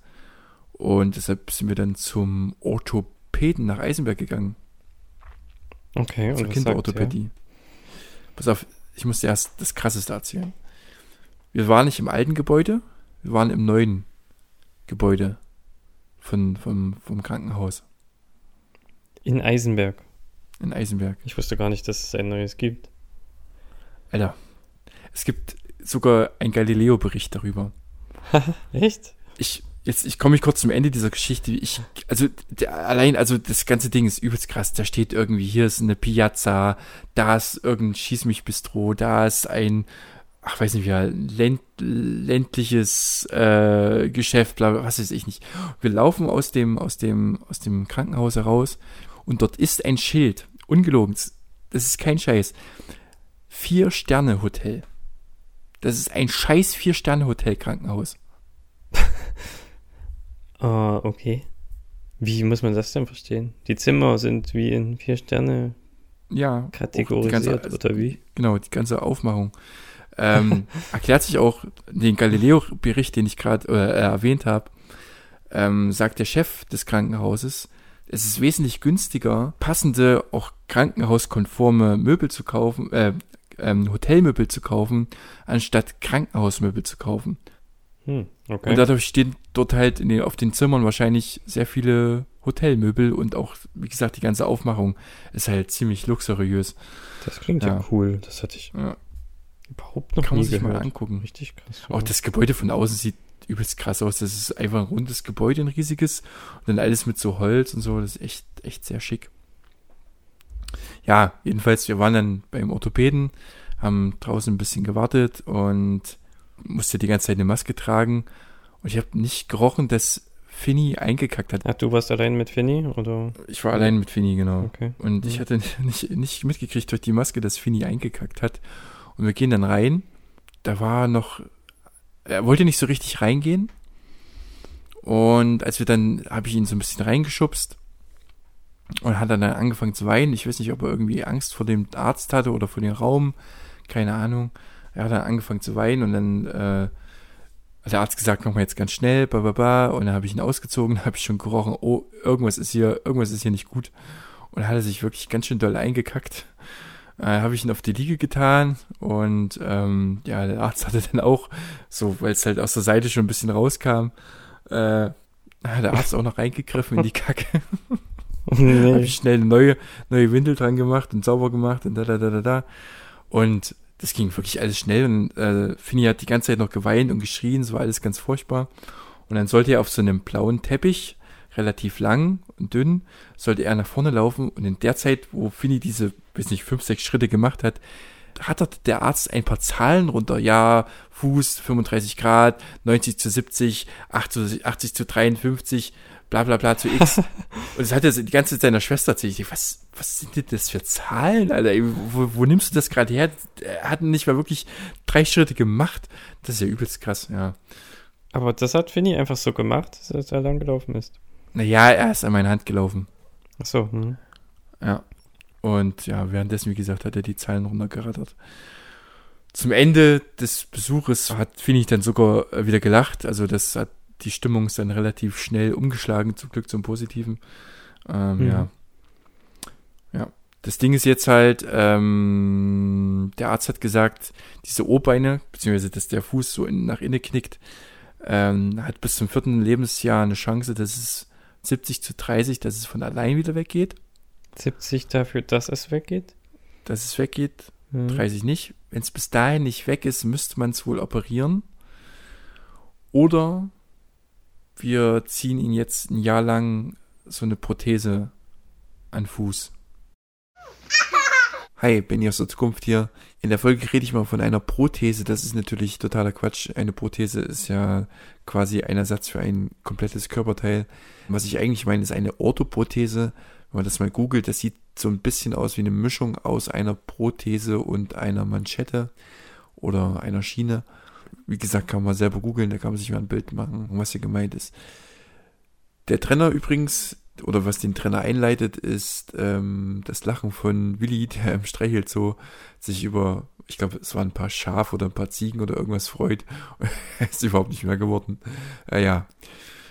B: Und deshalb sind wir dann zum Orthopäden nach Eisenberg gegangen,
C: Okay,
B: zur
C: und er?
B: Kinderorthopädie. Pass auf, ich muss dir erst das Krasseste erzählen. Wir waren nicht im alten Gebäude, wir waren im neuen Gebäude von, vom, vom Krankenhaus
C: In Eisenberg.
B: in Eisenberg.
C: Ich wusste gar nicht, dass es ein neues gibt.
B: Alter, es gibt sogar einen Galileo-Bericht darüber.
C: Echt?
B: ich jetzt ich komme mich kurz zum Ende dieser Geschichte. Ich also der, allein also das ganze Ding ist übelst krass. Da steht irgendwie hier ist eine Piazza, da ist irgendein schieß mich Bistro, da ist ein ach weiß nicht wie länd, ländliches äh, Geschäft, bla, was weiß ich nicht. Wir laufen aus dem aus dem aus dem Krankenhaus heraus und dort ist ein Schild, ungelogen. Das ist kein Scheiß. Vier Sterne Hotel. Das ist ein scheiß vier Sterne Hotel Krankenhaus.
C: Ah, okay. Wie muss man das denn verstehen? Die Zimmer sind wie in vier Sterne
B: Ja,
C: kategorisiert,
B: die ganze-
C: oder wie?
B: Genau, die ganze Aufmachung. Ähm, erklärt sich auch den Galileo-Bericht, den ich gerade äh, erwähnt habe, ähm, sagt der Chef des Krankenhauses, es ist wesentlich günstiger, passende, auch krankenhauskonforme Möbel zu kaufen, äh, ähm, Hotelmöbel zu kaufen, anstatt Krankenhausmöbel zu kaufen.
C: Hm, okay.
B: Und dadurch stehen dort halt den, auf den Zimmern wahrscheinlich sehr viele Hotelmöbel und auch, wie gesagt, die ganze Aufmachung ist halt ziemlich luxuriös.
C: das klingt ja.
B: ja.
C: cool. Das hatte ich
B: Ja,
C: überhaupt noch
B: kann man
C: nie
B: sich mal
C: gehört.
B: angucken.
C: Richtig krass.
B: Auch das Gebäude von außen sieht übelst krass aus. Das ist einfach ein rundes Gebäude, ein riesiges. Und dann alles mit so Holz und so. Das ist echt, echt sehr schick. Ja, jedenfalls, wir waren dann beim Orthopäden, haben draußen ein bisschen gewartet und musste die ganze Zeit eine Maske tragen. Und ich habe nicht gerochen, dass Finny eingekackt hat.
C: Ach, du warst allein mit Finny, oder?
B: Ich war allein mit Finny, genau.
C: Okay.
B: Und ich hatte nicht, nicht mitgekriegt durch die Maske, dass Finny eingekackt hat. Und wir gehen dann rein. Da war noch, er wollte nicht so richtig reingehen. Und als wir dann, habe ich ihn so ein bisschen reingeschubst und hat dann angefangen zu weinen. Ich weiß nicht, ob er irgendwie Angst vor dem Arzt hatte oder vor dem Raum. Keine Ahnung. Er hat dann angefangen zu weinen und dann äh, hat der Arzt gesagt, mach mal jetzt ganz schnell, ba, ba, ba. Und dann habe ich ihn ausgezogen, habe ich schon gerochen, oh, irgendwas ist hier, irgendwas ist hier nicht gut. Und dann hat er sich wirklich ganz schön doll eingekackt. Äh, habe ich ihn auf die Liege getan und ähm, ja, der Arzt hatte dann auch, so, weil es halt aus der Seite schon ein bisschen rauskam, äh, hat der Arzt auch noch reingegriffen in die Kacke. Habe
C: nee.
B: ich schnell eine neue, neue Windel dran gemacht und sauber gemacht und da, da, da, da, da. Und das ging wirklich alles schnell und äh, Finny hat die ganze Zeit noch geweint und geschrien, es war alles ganz furchtbar. Und dann sollte er auf so einem blauen Teppich, relativ lang und dünn, sollte er nach vorne laufen und in der Zeit, wo Finny diese, weiß nicht, fünf, sechs Schritte gemacht hat, ratterte der Arzt ein paar Zahlen runter. Ja, Fuß 35 Grad, 90 zu 70, 80, 80 zu 53, bla bla bla zu X. und das hat er die ganze Zeit seiner Schwester erzählt. Ich was, was sind denn das für Zahlen, Alter? Wo, wo nimmst du das gerade her? Er hat nicht mal wirklich drei Schritte gemacht. Das ist ja übelst krass, ja.
C: Aber das hat Finny einfach so gemacht, dass er lang gelaufen ist.
B: Naja, er ist an meine Hand gelaufen.
C: Ach so, hm.
B: Ja. Und ja, währenddessen, wie gesagt, hat er die Zahlen runtergerattert. Zum Ende des Besuches hat Finny dann sogar äh, wieder gelacht. Also das hat die Stimmung ist dann relativ schnell umgeschlagen, zum Glück zum Positiven. Ähm,
C: Mhm.
B: Ja. Ja. Das Ding ist jetzt halt, ähm, der Arzt hat gesagt, diese O-Beine, beziehungsweise dass der Fuß so in, nach innen knickt, ähm, hat bis zum vierten Lebensjahr eine Chance, dass es 70 zu 30, dass es von allein wieder weggeht.
C: 70 dafür, dass es weggeht?
B: dass es weggeht,
C: Hm.
B: 30 nicht. Wenn es bis dahin nicht weg ist, müsste man es wohl operieren. Oder wir ziehen ihn jetzt ein Jahr lang so eine Prothese an Fuß. Hi, Benny aus der Zukunft hier. In der Folge rede ich mal von einer Prothese. Das ist natürlich totaler Quatsch. Eine Prothese ist ja quasi ein Ersatz für ein komplettes Körperteil. Was ich eigentlich meine, ist eine Orthoprothese. Wenn man das mal googelt, das sieht so ein bisschen aus wie eine Mischung aus einer Prothese und einer Manschette oder einer Schiene. Wie gesagt, kann man selber googeln, da kann man sich mal ein Bild machen, was hier gemeint ist. Der Trenner übrigens, oder was den Trenner einleitet, ist ähm, das Lachen von Willi, der im Streichelzoo sich über, ich glaube, es waren ein paar Schafe oder ein paar Ziegen oder irgendwas freut. ist überhaupt nicht mehr geworden. Äh, ja,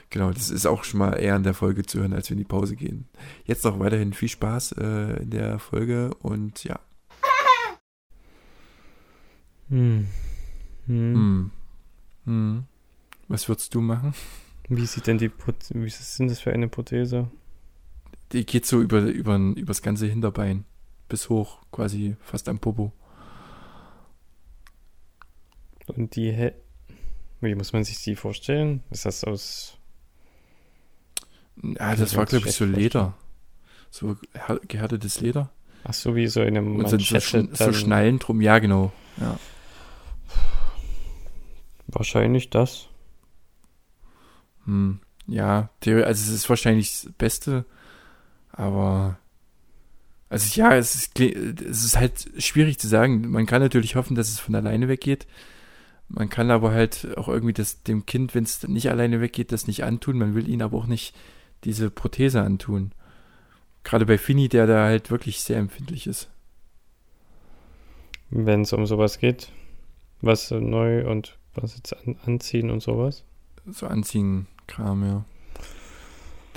B: genau, das ist auch schon mal eher in der Folge zu hören, als wir in die Pause gehen. Jetzt noch weiterhin viel Spaß äh, in der Folge und ja.
C: Hm. Hm.
B: Hm. Hm. Was würdest du machen?
C: Wie sieht denn die Proth wie denn das für eine Prothese?
B: Die geht so über, über, übers ganze Hinterbein. Bis hoch, quasi fast am Popo.
C: Und die hä Wie muss man sich die vorstellen? Ist das aus.
B: Ja, das war, glaube ich, so Leder. So gehärtetes Leder.
C: Ach so, wie so eine
B: Und so, so, Schn- so Schnallen drum. Ja, genau. Ja.
C: Wahrscheinlich das.
B: Hm. Ja, also es ist wahrscheinlich das Beste, aber also ja, es ist, es ist halt schwierig zu sagen. Man kann natürlich hoffen, dass es von alleine weggeht. Man kann aber halt auch irgendwie das dem Kind, wenn es nicht alleine weggeht, das nicht antun. Man will ihnen aber auch nicht diese Prothese antun. Gerade bei Fini, der da halt wirklich sehr empfindlich ist.
C: Wenn es um sowas geht. Was neu und was jetzt an, anziehen und sowas.
B: So anziehen, Kram, ja.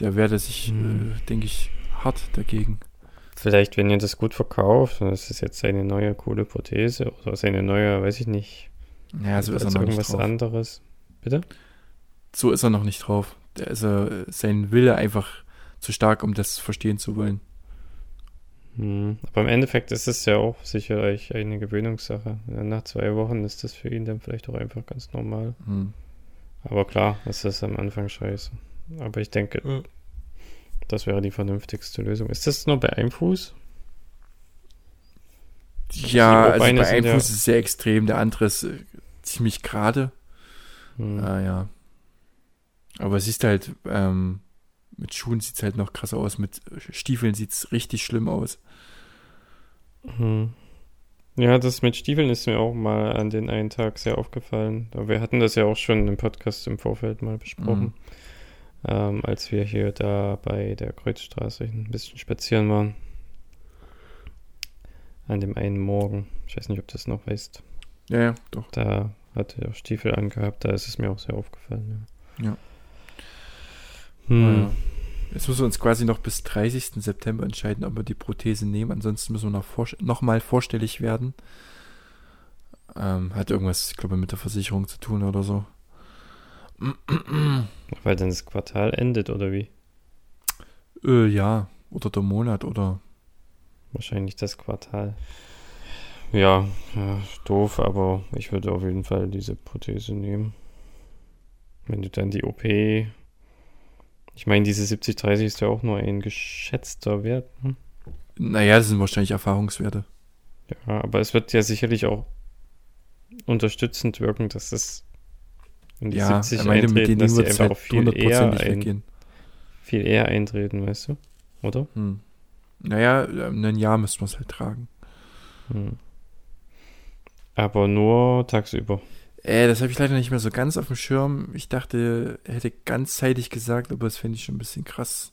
B: Der werde sich,
C: Hm.
B: äh, denke ich, hart dagegen.
C: Vielleicht, wenn ihr das gut verkauft, und das ist jetzt seine neue coole Prothese oder seine neue, weiß ich nicht,
B: Ja, so ist er noch nicht
C: irgendwas
B: drauf.
C: anderes. Bitte?
B: so ist er noch nicht drauf. Der ist er, sein Wille einfach zu stark, um das verstehen zu wollen.
C: Hm. Aber im Endeffekt ist es ja auch sicherlich eine Gewöhnungssache. Nach zwei Wochen ist das für ihn dann vielleicht auch einfach ganz normal.
B: Hm.
C: Aber klar, das ist am Anfang scheiße. Aber ich denke,
B: Ja.
C: das wäre die vernünftigste Lösung. Ist das nur bei einem Fuß?
B: Ja, also bei einem Fuß ist es sehr extrem, der andere ist äh, ziemlich gerade.
C: Hm.
B: Ah, ja. Aber siehst du halt, ähm, mit Schuhen sieht es halt noch krasser aus, mit Stiefeln sieht es richtig schlimm aus.
C: Hm. Ja, das mit Stiefeln ist mir auch mal an den einen Tag sehr aufgefallen. Aber wir hatten das ja auch schon im Podcast im Vorfeld mal besprochen, ähm, als wir hier da bei der Kreuzstraße ein bisschen spazieren waren. An dem einen Morgen. Ich weiß nicht, ob du das noch weißt.
B: Ja, ja, doch.
C: Da hatte er auch Stiefel angehabt, da ist es mir auch sehr aufgefallen. Ja.
B: Ja.
C: Hm.
B: Naja. Jetzt müssen wir uns quasi noch bis 30. September entscheiden, ob wir die Prothese nehmen. Ansonsten müssen wir noch, vor, noch mal vorstellig werden. Ähm, hat irgendwas, ich glaube, mit der Versicherung zu tun oder so.
C: Weil dann das Quartal endet, oder wie?
B: Äh, ja, oder der Monat oder.
C: Wahrscheinlich das Quartal. Ja, ja, doof, aber ich würde auf jeden Fall diese Prothese nehmen. Wenn du dann die OP. Ich meine, diese 70-30 ist ja auch nur ein geschätzter Wert. Hm?
B: Naja, das sind wahrscheinlich Erfahrungswerte.
C: Ja, aber es wird ja sicherlich auch unterstützend wirken, dass es wenn die
B: Ja,
C: 70
B: er meinte, mit
C: eintreten, dass die einfach
B: halt
C: auch viel eher, ein, viel eher eintreten, weißt du? Oder?
B: Hm. Naja, ein Jahr müssen wir es halt tragen.
C: Hm. Aber nur tagsüber.
B: Äh, das habe ich leider nicht mehr so ganz auf dem Schirm. Ich dachte, er hätte ganzzeitig gesagt, aber das fände ich schon ein bisschen krass.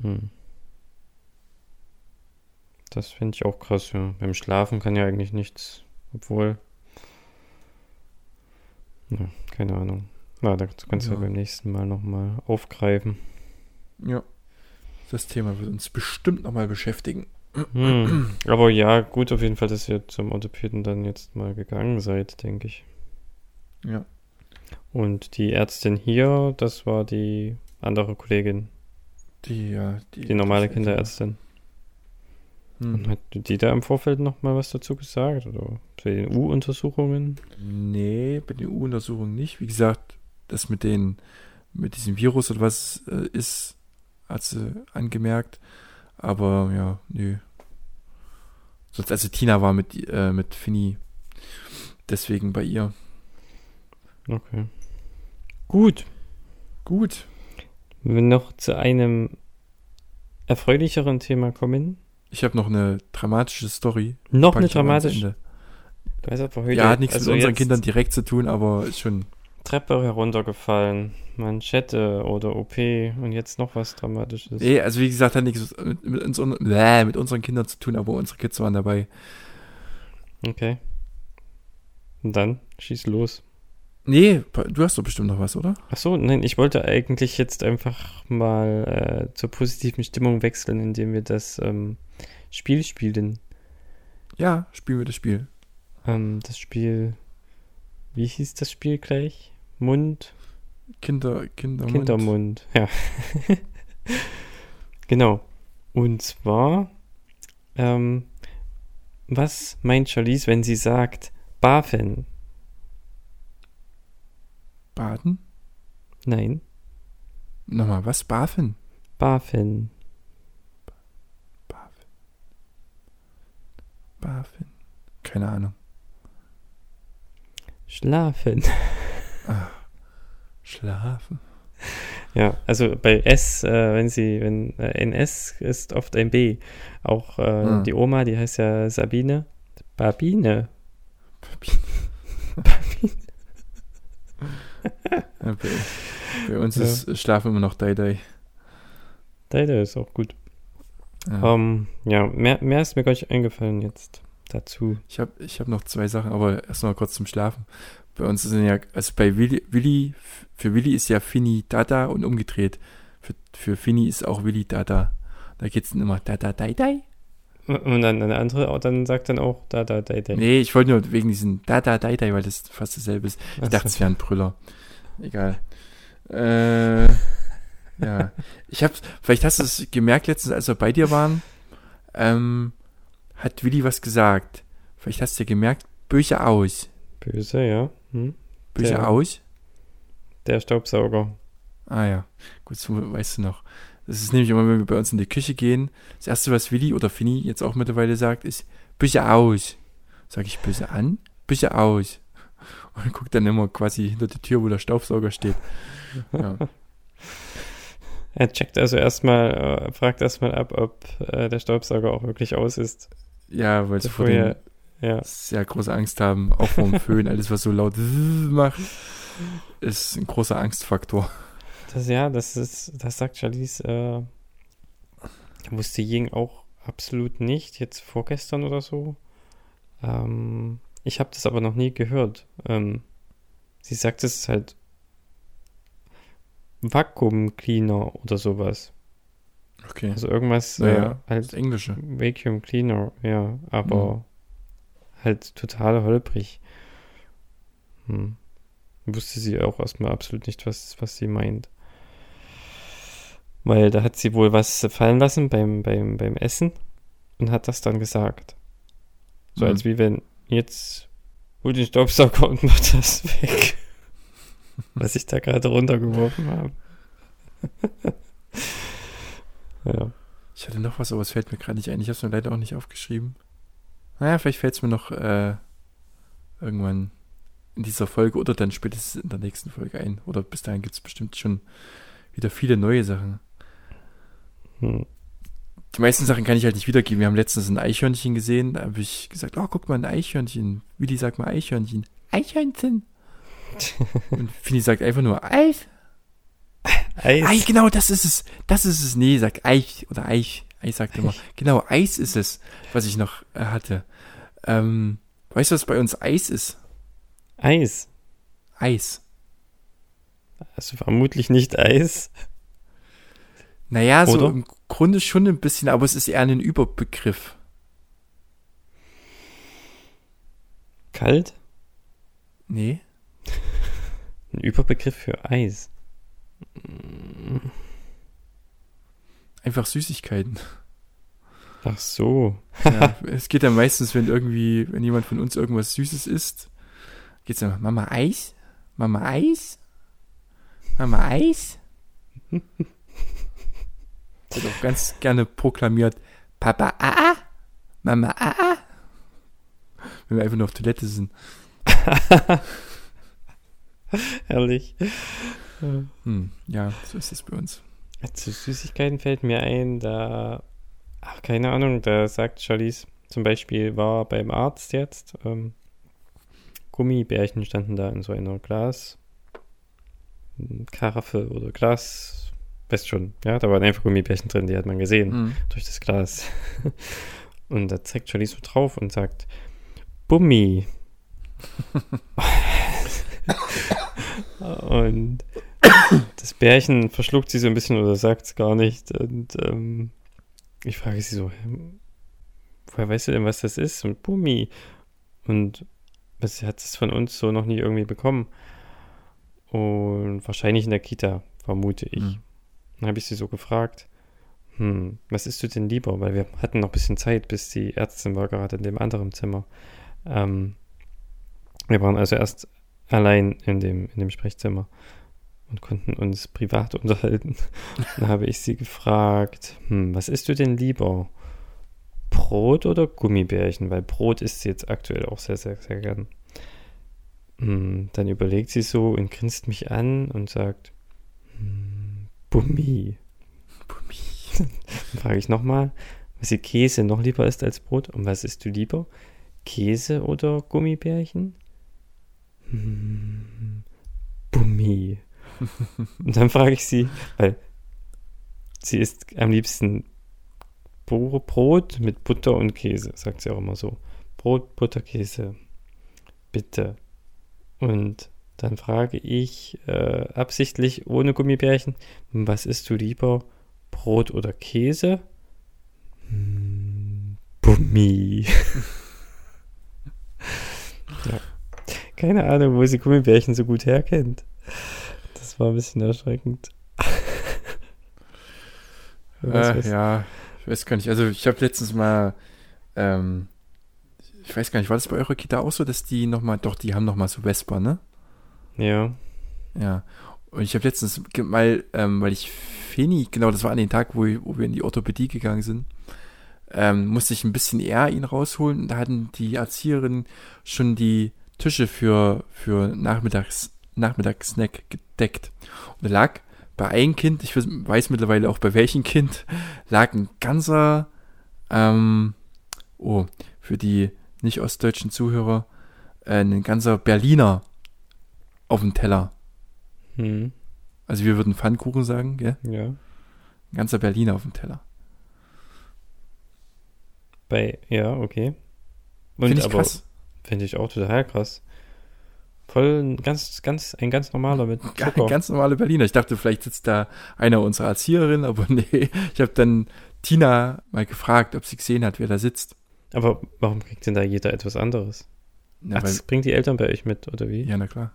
C: Hm. Das finde ich auch krass, ja. Beim Schlafen kann ja eigentlich nichts, obwohl. Ja, keine Ahnung. Na, da kannst du Ja. beim nächsten Mal nochmal aufgreifen.
B: Ja. Das Thema wird uns bestimmt nochmal beschäftigen.
C: Hm. Aber ja, gut auf jeden Fall, dass ihr zum Orthopäden dann jetzt mal gegangen seid, denke ich.
B: Ja.
C: Und die Ärztin hier, das war die andere Kollegin,
B: Die, ja,
C: die normale
B: das-
C: Kinderärztin. Und
B: Hm.
C: hat die da im Vorfeld nochmal was dazu gesagt? Oder zu den U-Untersuchungen?
B: Nee, bei den U-Untersuchungen nicht. Wie gesagt, das mit den, mit diesem Virus oder was äh, ist, hat sie angemerkt. Aber ja, nö. Sonst, also Tina war mit, äh, mit Finny deswegen bei ihr.
C: Okay. Gut.
B: Gut.
C: Wenn wir noch zu einem erfreulicheren Thema kommen.
B: Ich habe noch eine dramatische Story.
C: Noch eine
B: aber
C: dramatische. Du hast einfach heute
B: Ja, hat nichts
C: also
B: mit unseren Kindern direkt zu tun, aber ist schon.
C: Treppe heruntergefallen, Manschette oder OP und jetzt noch was Dramatisches.
B: Nee, also wie gesagt, hat nichts mit, mit, unseren, bäh, mit unseren Kindern zu tun, aber unsere Kids waren dabei.
C: Okay. Und dann schieß los.
B: Nee, du hast doch bestimmt noch was, oder?
C: Ach so, nein, ich wollte eigentlich jetzt einfach mal äh, zur positiven Stimmung wechseln, indem wir das ähm, Spiel spielen.
B: Ja, spielen wir das Spiel.
C: Ähm, das Spiel, wie hieß das Spiel gleich? Mund,
B: Kinder, Kindermund.
C: Kindermund, ja. genau. Und zwar, ähm, was meint Charlize, wenn sie sagt Bafen?
B: Baden?
C: Nein,
B: Nochmal, was? Bafen?
C: Bafen.
B: Bafen. Bafen. Keine Ahnung.
C: Schlafen.
B: Schlafen.
C: Ja, also bei S, äh, wenn sie, wenn äh, ein S ist oft ein B. Auch äh,
B: Ah.
C: die Oma, die heißt ja Sabine. Babine.
B: Ja, bei, bei uns
C: Ja.
B: ist Schlafen immer noch Dai Dai.
C: Leider ist auch gut.
B: Ja.
C: Ähm, ja, mehr, mehr ist mir gar nicht eingefallen jetzt dazu.
B: Ich habe ich hab noch zwei Sachen, aber erst mal kurz zum Schlafen. Bei uns sind ja, also bei Willi, Willi für Willi ist ja Fini Dada und umgedreht. Für, für Fini ist auch Willi Dada. Da geht's dann immer Dada Dai Dai.
C: Und dann eine andere dann sagt dann auch da, da, da, da.
B: Nee, ich wollte nur wegen diesen Dada Dai Dai, weil das fast dasselbe ist. Ich
C: Ach
B: dachte,
C: so.
B: es wäre ein Brüller. Egal. Äh, ja. Ich hab's, vielleicht hast du es gemerkt letztens, als wir bei dir waren, ähm, hat Willi was gesagt. Vielleicht hast du gemerkt, Bücher aus.
C: Böse, ja. Hm?
B: Bücher
C: Der-
B: aus?
C: Der Staubsauger.
B: Ah ja, gut, so weißt du noch. Das ist nämlich immer, wenn wir bei uns in die Küche gehen, das erste, was Willi oder Finny jetzt auch mittlerweile sagt, ist Bücher aus. Sag ich Bücher an, Bücher aus. Und guckt dann immer quasi hinter die Tür, wo der Staubsauger steht. Ja,
C: Er checkt also erstmal, äh, fragt erstmal ab, ob äh, der Staubsauger auch wirklich aus ist.
B: ja weil dem
C: er- Ja,
B: sehr große Angst haben, auch vom Föhn, alles was so laut macht, ist ein großer Angstfaktor.
C: das, ja, das ist, das sagt Charlize, äh, wusste Ying auch absolut nicht, jetzt vorgestern oder so. Ähm, ich habe das aber noch nie gehört. Ähm, sie sagt, es ist halt Vakuum Cleaner oder sowas.
B: Okay,
C: Also irgendwas
B: Naja,
C: äh, halt
B: das Englische.
C: Vacuum Cleaner, ja, aber
B: Mhm.
C: Halt total holprig. Hm. Wusste sie auch erstmal absolut nicht, was, was sie meint. Weil da hat sie wohl was fallen lassen beim, beim, beim Essen und hat das dann gesagt. So
B: Mhm.
C: als wie wenn jetzt hol den Staubsauger und mach das weg. was ich da gerade runtergeworfen habe. ja.
B: Ich hatte noch was, aber es fällt mir gerade nicht ein. Ich habe es mir leider auch nicht aufgeschrieben. Naja, vielleicht fällt es mir noch äh, irgendwann in dieser Folge oder dann spätestens in der nächsten Folge ein. Oder bis dahin gibt es bestimmt schon wieder viele neue Sachen.
C: Hm.
B: Die meisten Sachen kann ich halt nicht wiedergeben. Wir haben letztens ein Eichhörnchen gesehen. Da habe ich gesagt, oh, guck mal, ein Eichhörnchen. Willi sagt mal Eichhörnchen. Eichhörnchen. Und Fini sagt einfach nur Eis.
C: Eis.
B: Ei, genau, das ist es. Das ist es. Nee, sagt Eich oder Eich. Eich sagt immer. Genau, Eis ist es, was ich noch äh, hatte. Ähm, weißt du, was bei uns Eis ist?
C: Eis.
B: Eis.
C: Also vermutlich nicht Eis.
B: Naja, so
C: Oder?
B: im Grunde schon ein bisschen, aber es ist eher ein Überbegriff.
C: Kalt?
B: Nee.
C: Ein Überbegriff für Eis.
B: Einfach Süßigkeiten.
C: Ach so.
B: Ja, es geht ja meistens, wenn irgendwie, wenn jemand von uns irgendwas Süßes isst, geht's dann, Mama Eis? Mama Eis? Mama Eis? ganz gerne proklamiert, Papa, ah, Mama, ah. Wenn wir einfach nur auf Toilette sind.
C: Herrlich.
B: Hm, ja, so ist es bei uns.
C: Zu Süßigkeiten fällt mir ein, da, ach, keine Ahnung, da sagt Charlize zum Beispiel, war beim Arzt jetzt, ähm, Gummibärchen standen da in so einer Glas, Karaffe oder Glas, weißt schon, ja, da waren einfach Gummibärchen drin, die hat man gesehen
B: Hm.
C: durch das Glas. Und da zeigt Charlize so drauf und sagt, Bummi. und das Bärchen verschluckt sie so ein bisschen oder sagt es gar nicht. Und ähm, ich frage sie so, "Hä, woher weißt du denn, was das ist? Und Bummi. Und was hat es von uns so noch nie irgendwie bekommen? Und wahrscheinlich in der Kita, vermute ich.
B: Hm.
C: Dann habe ich sie so gefragt, hm, was isst du denn lieber? Weil wir hatten noch ein bisschen Zeit, bis die Ärztin war gerade in dem anderen Zimmer. Ähm, wir waren also erst allein in dem, in dem Sprechzimmer und konnten uns privat unterhalten. Dann habe ich sie gefragt, hm, was isst du denn lieber? Brot oder Gummibärchen? Weil Brot isst sie jetzt aktuell auch sehr, sehr, sehr gern. Hm, dann überlegt sie so und grinst mich an und sagt, hm, Bummi.
B: Bummi.
C: Dann frage ich nochmal, was sie Käse noch lieber isst als Brot. Und was isst du lieber? Käse oder Gummibärchen? Hm, Bummi. Und dann frage ich sie, weil sie isst am liebsten Brot mit Butter und Käse, sagt sie auch immer so. Brot, Butter, Käse. Bitte. Und dann frage ich äh, absichtlich ohne Gummibärchen, was isst du lieber? Brot oder Käse? Hm, Bummi. ja. Keine Ahnung, wo sie Gummibärchen so gut herkennt. War ein bisschen erschreckend.
B: Äh, ja, ich weiß gar nicht. Also ich habe letztens mal, ähm, ich weiß gar nicht, war das bei eurer Kita auch so, dass die nochmal, doch, die haben nochmal so Vespa, ne?
C: ja.
B: Ja. Und ich habe letztens mal, ähm, weil ich Feni, genau, das war an dem Tag, wo, wo wir in die Orthopädie gegangen sind, ähm, musste ich ein bisschen eher ihn rausholen. Und da hatten die Erzieherinnen schon die Tische für, für Nachmittags, Nachmittagssnack gedeckt. Und da lag bei einem Kind, ich weiß- mittlerweile auch bei welchem Kind, lag ein ganzer, ähm, oh, für die nicht ostdeutschen Zuhörer, äh, ein ganzer Berliner auf dem Teller.
C: Hm.
B: Also wir würden Pfannkuchen sagen, gell?
C: Ja.
B: Ein ganzer Berliner auf dem Teller.
C: Bei, ja, okay.
B: Finde ich
C: aber
B: krass.
C: finde ich auch total krass. Voll ein ganz, ganz, ein ganz normaler mit Zucker.
B: Ganz normale Berliner. Ich dachte, vielleicht sitzt da einer unserer Erzieherinnen, aber nee. Ich habe dann Tina mal gefragt, ob sie gesehen hat, wer da sitzt.
C: Aber warum kriegt denn da jeder etwas anderes?
B: Na,
C: Ach, das bringt die Eltern bei euch mit, oder wie?
B: ja, na klar.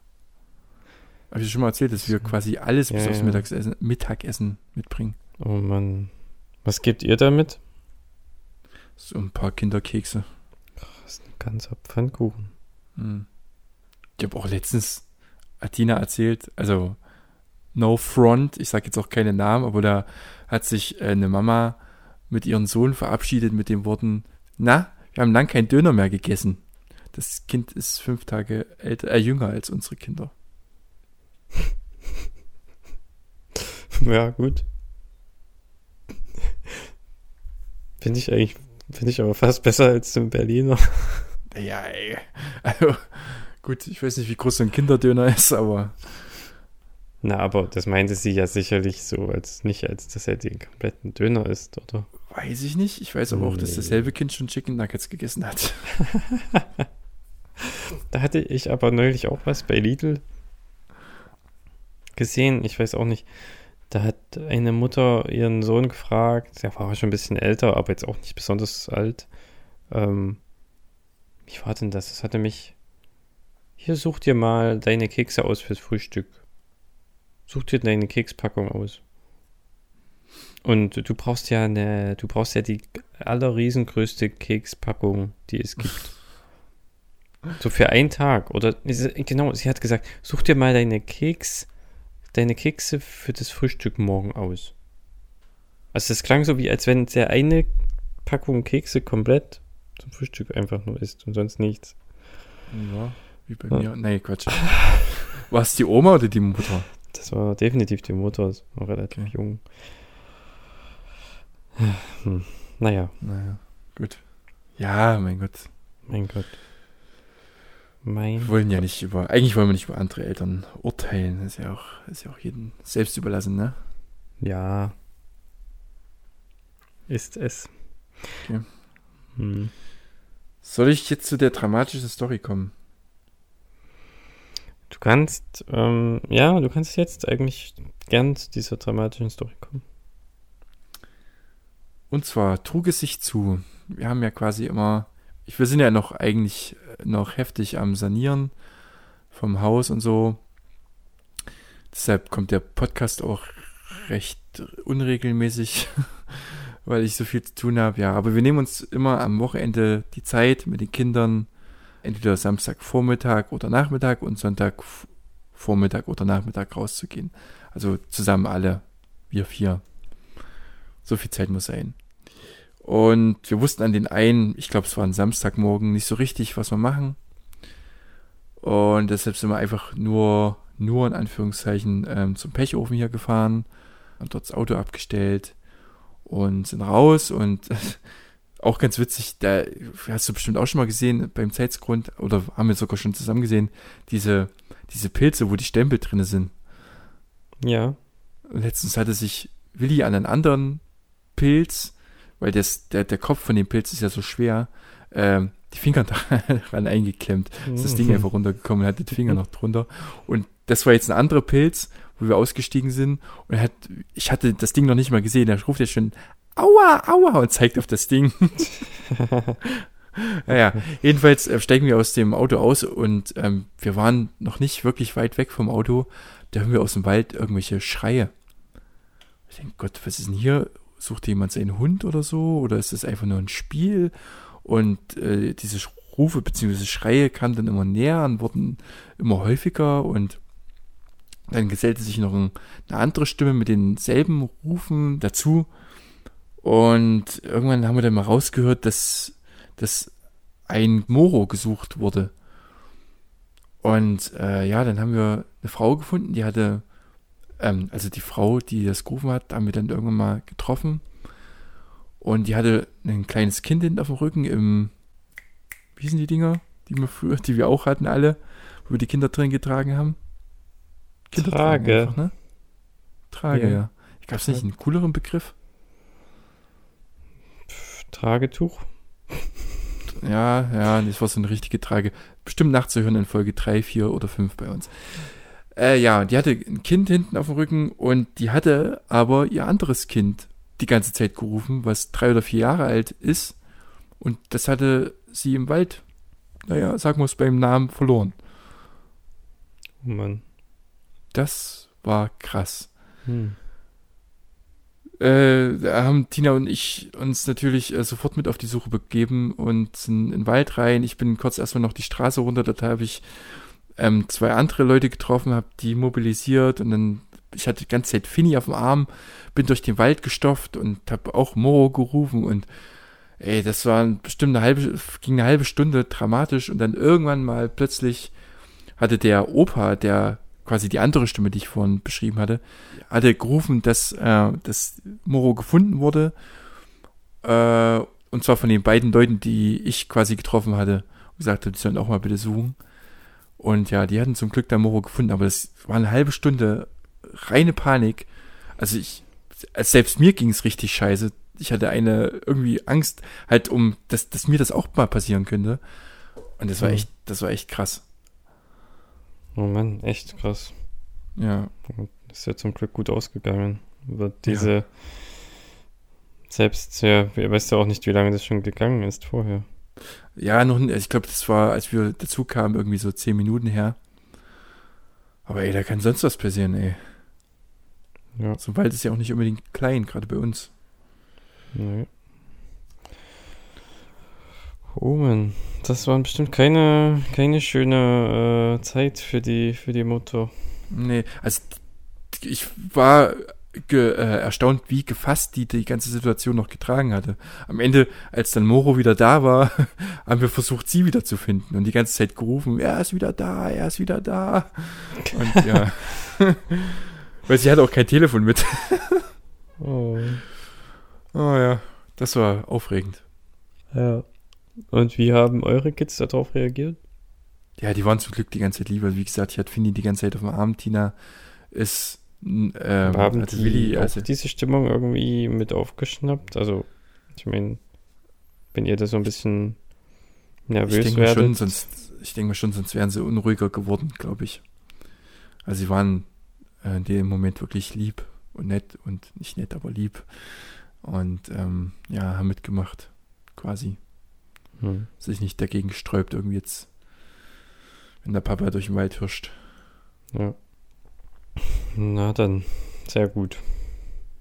B: Habe ich schon mal erzählt, dass wir quasi alles bis
C: Ja,
B: aufs
C: ja.
B: Mittagessen, Mittagessen mitbringen.
C: Oh Mann. Was gebt ihr damit?
B: So ein paar Kinderkekse.
C: Das ist ein ganzer Pfannkuchen.
B: Hm. Ich habe auch letztens hat Tina erzählt, also no front, ich sage jetzt auch keine Namen, aber da hat sich äh, eine Mama mit ihrem Sohn verabschiedet mit den Worten, na, wir haben lang kein Döner mehr gegessen. Das Kind ist fünf Tage älter, äh, jünger als unsere Kinder.
C: ja, gut. Finde ich eigentlich, finde ich aber fast besser als zum Berliner.
B: Ja, ey. Also, gut, ich weiß nicht, wie groß so ein Kinderdöner ist, aber
C: Na, aber das meinte sie ja sicherlich so, als nicht, als dass er den kompletten Döner isst, oder?
B: weiß ich nicht. Ich weiß aber auch, dass
C: Nee.
B: dasselbe Kind schon Chicken Nuggets gegessen hat.
C: Da hatte ich aber neulich auch was bei Lidl gesehen. Ich weiß auch nicht. Da hat eine Mutter ihren Sohn gefragt, der war schon ein bisschen älter, aber jetzt auch nicht besonders alt. Ähm, wie war denn das? Das hatte mich. Hier such dir mal deine Kekse aus fürs Frühstück. Such dir deine Kekspackung aus. Und du brauchst ja eine, du brauchst ja die allerriesengrößte Kekspackung, die es gibt. So für einen Tag. Oder genau, sie hat gesagt, such dir mal deine Keks, deine Kekse für das Frühstück morgen aus. Also es klang so wie, als wenn der eine Packung Kekse komplett zum Frühstück einfach nur isst und sonst nichts.
B: Ja, wie bei
C: Ja.
B: mir. Nee, Quatsch. War es die Oma oder die Mutter?
C: Das war definitiv die Mutter, ist noch relativ
B: Okay.
C: jung. Hm. Naja,
B: Naja, gut. Ja, mein Gott.
C: mein Gott. Mein
B: Wir wollen ja nicht über, eigentlich wollen wir nicht über andere Eltern urteilen. Das ist ja auch, ist ja auch jedem selbst überlassen, ne?
C: Ja. Ist es.
B: Okay.
C: Hm.
B: Soll ich jetzt zu der dramatischen Story kommen?
C: Du kannst, ähm, ja, du kannst jetzt eigentlich gern zu dieser dramatischen Story kommen.
B: Und zwar trug es sich zu. Wir haben ja quasi immer, wir sind ja noch eigentlich noch heftig am Sanieren vom Haus und so. Deshalb kommt der Podcast auch recht unregelmäßig, weil ich so viel zu tun habe. Ja, aber wir nehmen uns immer am Wochenende die Zeit mit den Kindern, entweder Samstagvormittag oder Nachmittag und Sonntag Vormittag oder Nachmittag rauszugehen. Also zusammen alle, wir vier. So viel Zeit muss sein. Und wir wussten an den einen, ich glaube, es war ein Samstagmorgen, nicht so richtig, was wir machen. Und deshalb sind wir einfach nur, nur in Anführungszeichen ähm, zum Pechofen hier gefahren, haben dort das Auto abgestellt und sind raus. Und auch ganz witzig, da hast du bestimmt auch schon mal gesehen beim Zeitsgrund, oder haben wir sogar schon zusammen gesehen, diese, diese Pilze, wo die Stempel drinne sind.
C: Ja.
B: Und letztens hatte sich Willi an einen anderen Pilz, weil das, der, der Kopf von dem Pilz ist ja so schwer, ähm, die Finger daran eingeklemmt. Ist das Ding einfach runtergekommen und hatte die Finger noch drunter. Und das war jetzt ein anderer Pilz, wo wir ausgestiegen sind. Und er hat, ich hatte das Ding noch nicht mal gesehen. Er ruft jetzt schon, aua, aua, und zeigt auf das Ding. naja, jedenfalls äh, steigen wir aus dem Auto aus und ähm, wir waren noch nicht wirklich weit weg vom Auto. Da hören wir aus dem Wald irgendwelche Schreie. Ich denke, Gott, was ist denn hier? Sucht jemand seinen Hund oder so? Oder ist das einfach nur ein Spiel? Und äh, diese Rufe bzw. Schreie kamen dann immer näher und wurden immer häufiger und dann gesellte sich noch ein, eine andere Stimme mit denselben Rufen dazu. Und irgendwann haben wir dann mal rausgehört, dass, dass ein Moro gesucht wurde. Und äh, ja, dann haben wir eine Frau gefunden, die hatte, ähm, also die Frau, die das gerufen hat, haben wir dann irgendwann mal getroffen. Und die hatte ein kleines Kind hinten auf dem Rücken im, wie sind die Dinger, die wir früher, die wir auch hatten alle, wo wir die Kinder drin getragen haben? Kindertragen
C: Trage.
B: Einfach, ne? Trage,
C: Ja.
B: ja. Gab es nicht einen cooleren Begriff?
C: Tragetuch.
B: Ja, ja, das war so eine richtige Trage. Bestimmt nachzuhören in Folge 3, 4 oder 5 bei uns. Äh, ja, die hatte ein Kind hinten auf dem Rücken und die hatte aber ihr anderes Kind die ganze Zeit gerufen, was drei oder vier Jahre alt ist. Und das hatte sie im Wald, naja, sagen wir es beim Namen, verloren.
C: Oh Mann.
B: Das war krass.
C: Hm.
B: Äh, da haben Tina und ich uns natürlich äh, sofort mit auf die Suche begeben und sind in den Wald rein. Ich bin kurz erstmal noch die Straße runter, dort habe ich ähm, zwei andere Leute getroffen, habe die mobilisiert und dann, ich hatte die ganze Zeit Finny auf dem Arm, bin durch den Wald gestopft und habe auch Moro gerufen und ey, das war bestimmt eine halbe, ging eine halbe Stunde dramatisch und dann irgendwann mal plötzlich hatte der Opa, der quasi die andere Stimme, die ich vorhin beschrieben hatte, hatte gerufen, dass, äh, dass Moro gefunden wurde. Äh, und zwar von den beiden Leuten, die ich quasi getroffen hatte. Und gesagt habe, die sollen auch mal bitte suchen. Und ja, die hatten zum Glück da Moro gefunden, aber das war eine halbe Stunde reine Panik. Also ich, also selbst mir ging es richtig scheiße. Ich hatte eine irgendwie Angst, halt um, dass, dass mir das auch mal passieren könnte. Und das war
C: Mhm.
B: echt, das war echt krass.
C: Oh Mann, echt krass.
B: Ja.
C: Ist ja zum Glück gut ausgegangen. Aber diese. Selbst, ja, ihr weißt ja auch nicht, wie lange das schon gegangen ist vorher.
B: Ja, noch, ich glaube, das war, als wir dazu kamen, irgendwie so zehn Minuten her. Aber ey, da kann sonst was passieren, ey.
C: Ja,
B: So ein Wald ist ja auch nicht unbedingt klein, gerade bei uns.
C: nee. Oh Mann, das war bestimmt keine, keine schöne äh, Zeit für die, für die Mutter.
B: Nee, also ich war ge, äh, erstaunt, wie gefasst die die ganze Situation noch getragen hatte. Am Ende, als dann Moro wieder da war, haben wir versucht, sie wieder zu finden und die ganze Zeit gerufen, er ist wieder da, er ist wieder da. Und ja, weil sie hatte auch kein Telefon mit.
C: Oh.
B: Oh ja, das war aufregend.
C: Ja. Und wie haben eure Kids darauf reagiert?
B: Ja, die waren zum Glück die ganze Zeit lieber. Wie gesagt, ich hatte Fini die ganze Zeit auf dem Arm. Tina ist ähm,
C: haben
B: also
C: die
B: Willi,
C: auch
B: also
C: diese Stimmung irgendwie mit aufgeschnappt? Also, ich meine, wenn ihr da so ein bisschen
B: ich
C: nervös
B: denke mal
C: werdet.
B: schon, sonst, ich denke mal schon, sonst wären sie unruhiger geworden, glaube ich. Also sie waren äh, in dem Moment wirklich lieb und nett und nicht nett, aber lieb. Und ähm, ja, haben mitgemacht, quasi.
C: Hm.
B: Sich nicht dagegen sträubt, irgendwie jetzt, wenn der Papa durch den Wald hirscht.
C: Ja. Na dann, sehr gut.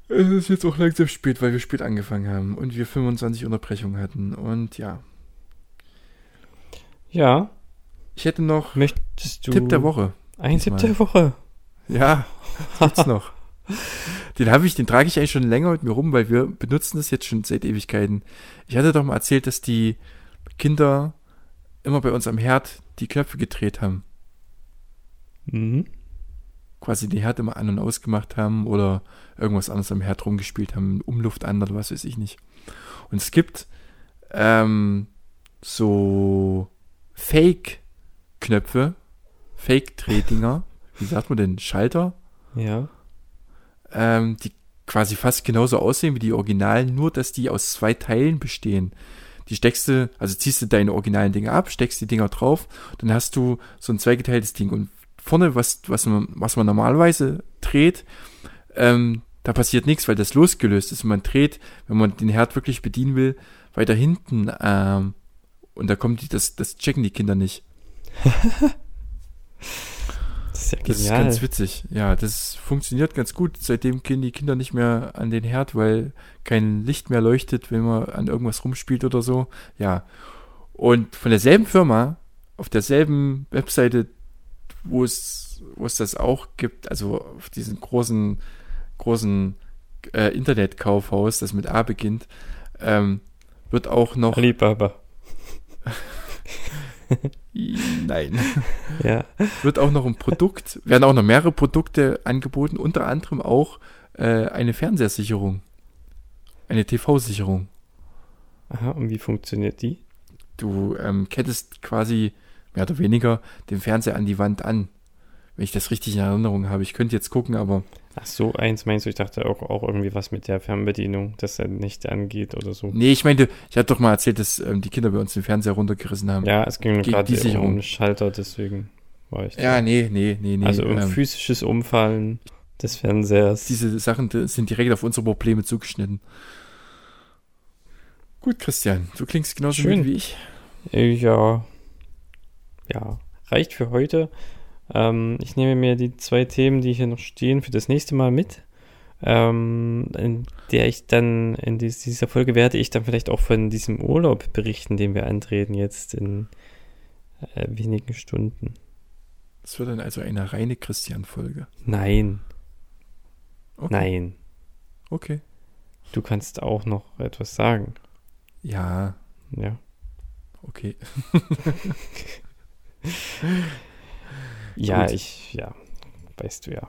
B: Es ist jetzt auch langsam spät, weil wir spät angefangen haben und wir 25 Unterbrechungen hatten. Und ja,
C: Ja,
B: ich hätte noch
C: möchtest du.
B: Tipp der Woche.
C: Ein. Tipp der Woche.
B: Ja, gibt's noch. Den habe ich, den trage ich eigentlich schon länger mit mir rum, weil wir benutzen das jetzt schon seit Ewigkeiten. Ich hatte doch mal erzählt, dass die Kinder immer bei uns am Herd die Knöpfe gedreht haben.
C: Mhm.
B: Quasi den Herd immer an- und ausgemacht haben oder irgendwas anderes am Herd rumgespielt haben, Umluft an oder was weiß ich nicht. Und es gibt ähm, so Fake-Knöpfe, Fake-Drehdinger, wie sagt man denn, Schalter?
C: Ja.
B: ähm, die quasi fast genauso aussehen wie die Originalen, nur dass die aus zwei Teilen bestehen. Die steckst du, also ziehst du deine originalen Dinger ab, steckst die Dinger drauf, dann hast du so ein zweigeteiltes Ding und vorne, was, was, man, was man normalerweise dreht, ähm, da passiert nichts, weil das losgelöst ist und man dreht, wenn man den Herd wirklich bedienen will, weiter hinten, ähm, und da kommt die, das, das checken die Kinder nicht.
C: Das ist ja
B: Das ist
C: genial.
B: ganz witzig. Ja, das funktioniert ganz gut. Seitdem gehen die Kinder nicht mehr an den Herd, weil kein Licht mehr leuchtet, wenn man an irgendwas rumspielt oder so. Ja. Und von derselben Firma, auf derselben Webseite, wo es, wo es das auch gibt, also auf diesem großen, großen äh, Internetkaufhaus, das mit A beginnt, ähm, wird auch noch.
C: Alibaba.
B: Nein.
C: Ja.
B: wird auch noch ein Produkt, werden auch noch mehrere Produkte angeboten, unter anderem auch äh, eine Fernsehersicherung. Eine TV-Sicherung.
C: Aha, und wie funktioniert die?
B: Du ähm, kettest quasi mehr oder weniger den Fernseher an die Wand an. Wenn ich das richtig in Erinnerung habe. Ich könnte jetzt gucken, aber
C: Ach so, eins meinst du? Ich dachte auch, auch irgendwie was mit der Fernbedienung, dass er nicht angeht oder so.
B: nee, ich meinte, ich hatte doch mal erzählt, dass ähm, die Kinder bei uns den Fernseher runtergerissen haben.
C: Ja, es ging gerade um einen Schalter, deswegen war ich.
B: Ja, nee, nee, nee, nee.
C: also um
B: ähm,
C: physisches Umfallen des Fernsehers.
B: diese Sachen sind direkt auf unsere Probleme zugeschnitten. Gut, Christian, du klingst genauso
C: Schön.
B: wie ich.
C: Ja. Ja, reicht für heute. Ähm, ich nehme mir die zwei Themen, die hier noch stehen, für das nächste Mal mit. Ähm, in der ich dann, in dies- dieser Folge werde ich dann vielleicht auch von diesem Urlaub berichten, den wir antreten jetzt in äh, wenigen Stunden.
B: Das wird dann also eine reine Christian-Folge.
C: Nein,
B: Okay.
C: nein.
B: Okay.
C: Du kannst auch noch etwas sagen.
B: Ja,
C: Ja.
B: okay.
C: Ja,
B: Gut.
C: ich, ja, weißt du ja.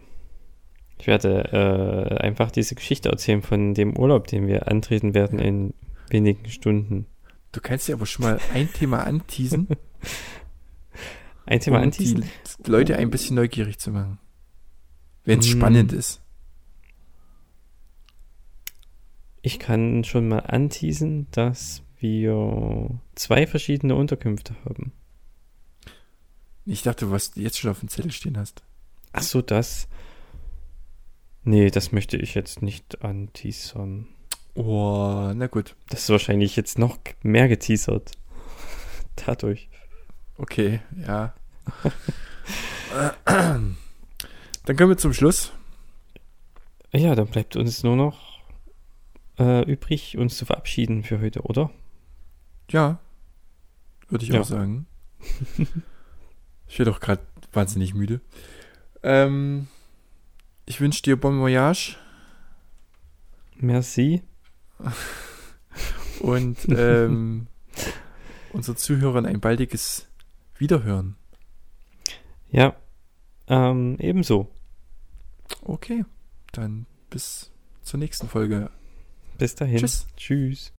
C: Ich werde äh, einfach diese Geschichte erzählen von dem Urlaub, den wir antreten werden in wenigen Stunden.
B: Du kannst ja aber schon mal ein Thema anteasen,
C: Ein Thema
B: um
C: anteasen?
B: die Leute ein bisschen neugierig zu machen. Wenn es
C: Mm.
B: spannend ist.
C: Ich kann schon mal anteasen, dass wir zwei verschiedene Unterkünfte haben.
B: Ich dachte, was du jetzt schon auf dem Zettel stehen hast.
C: Ach so, das. Nee, das möchte ich jetzt nicht anteasern.
B: Oh, na gut.
C: Das ist wahrscheinlich jetzt noch mehr geteasert. Dadurch.
B: Okay, ja. Dann kommen wir zum Schluss.
C: Ja, dann bleibt uns nur noch äh, übrig, uns zu verabschieden für heute, oder?
B: Ja, würde ich
C: Ja.
B: auch sagen. Ich werde auch gerade wahnsinnig müde. Ähm, ich wünsche dir Bon Voyage.
C: Merci.
B: Und ähm, unseren Zuhörern ein baldiges Wiederhören.
C: Ja, ähm, ebenso.
B: Okay, dann bis zur nächsten Folge.
C: Bis dahin.
B: Tschüss.
C: Tschüss.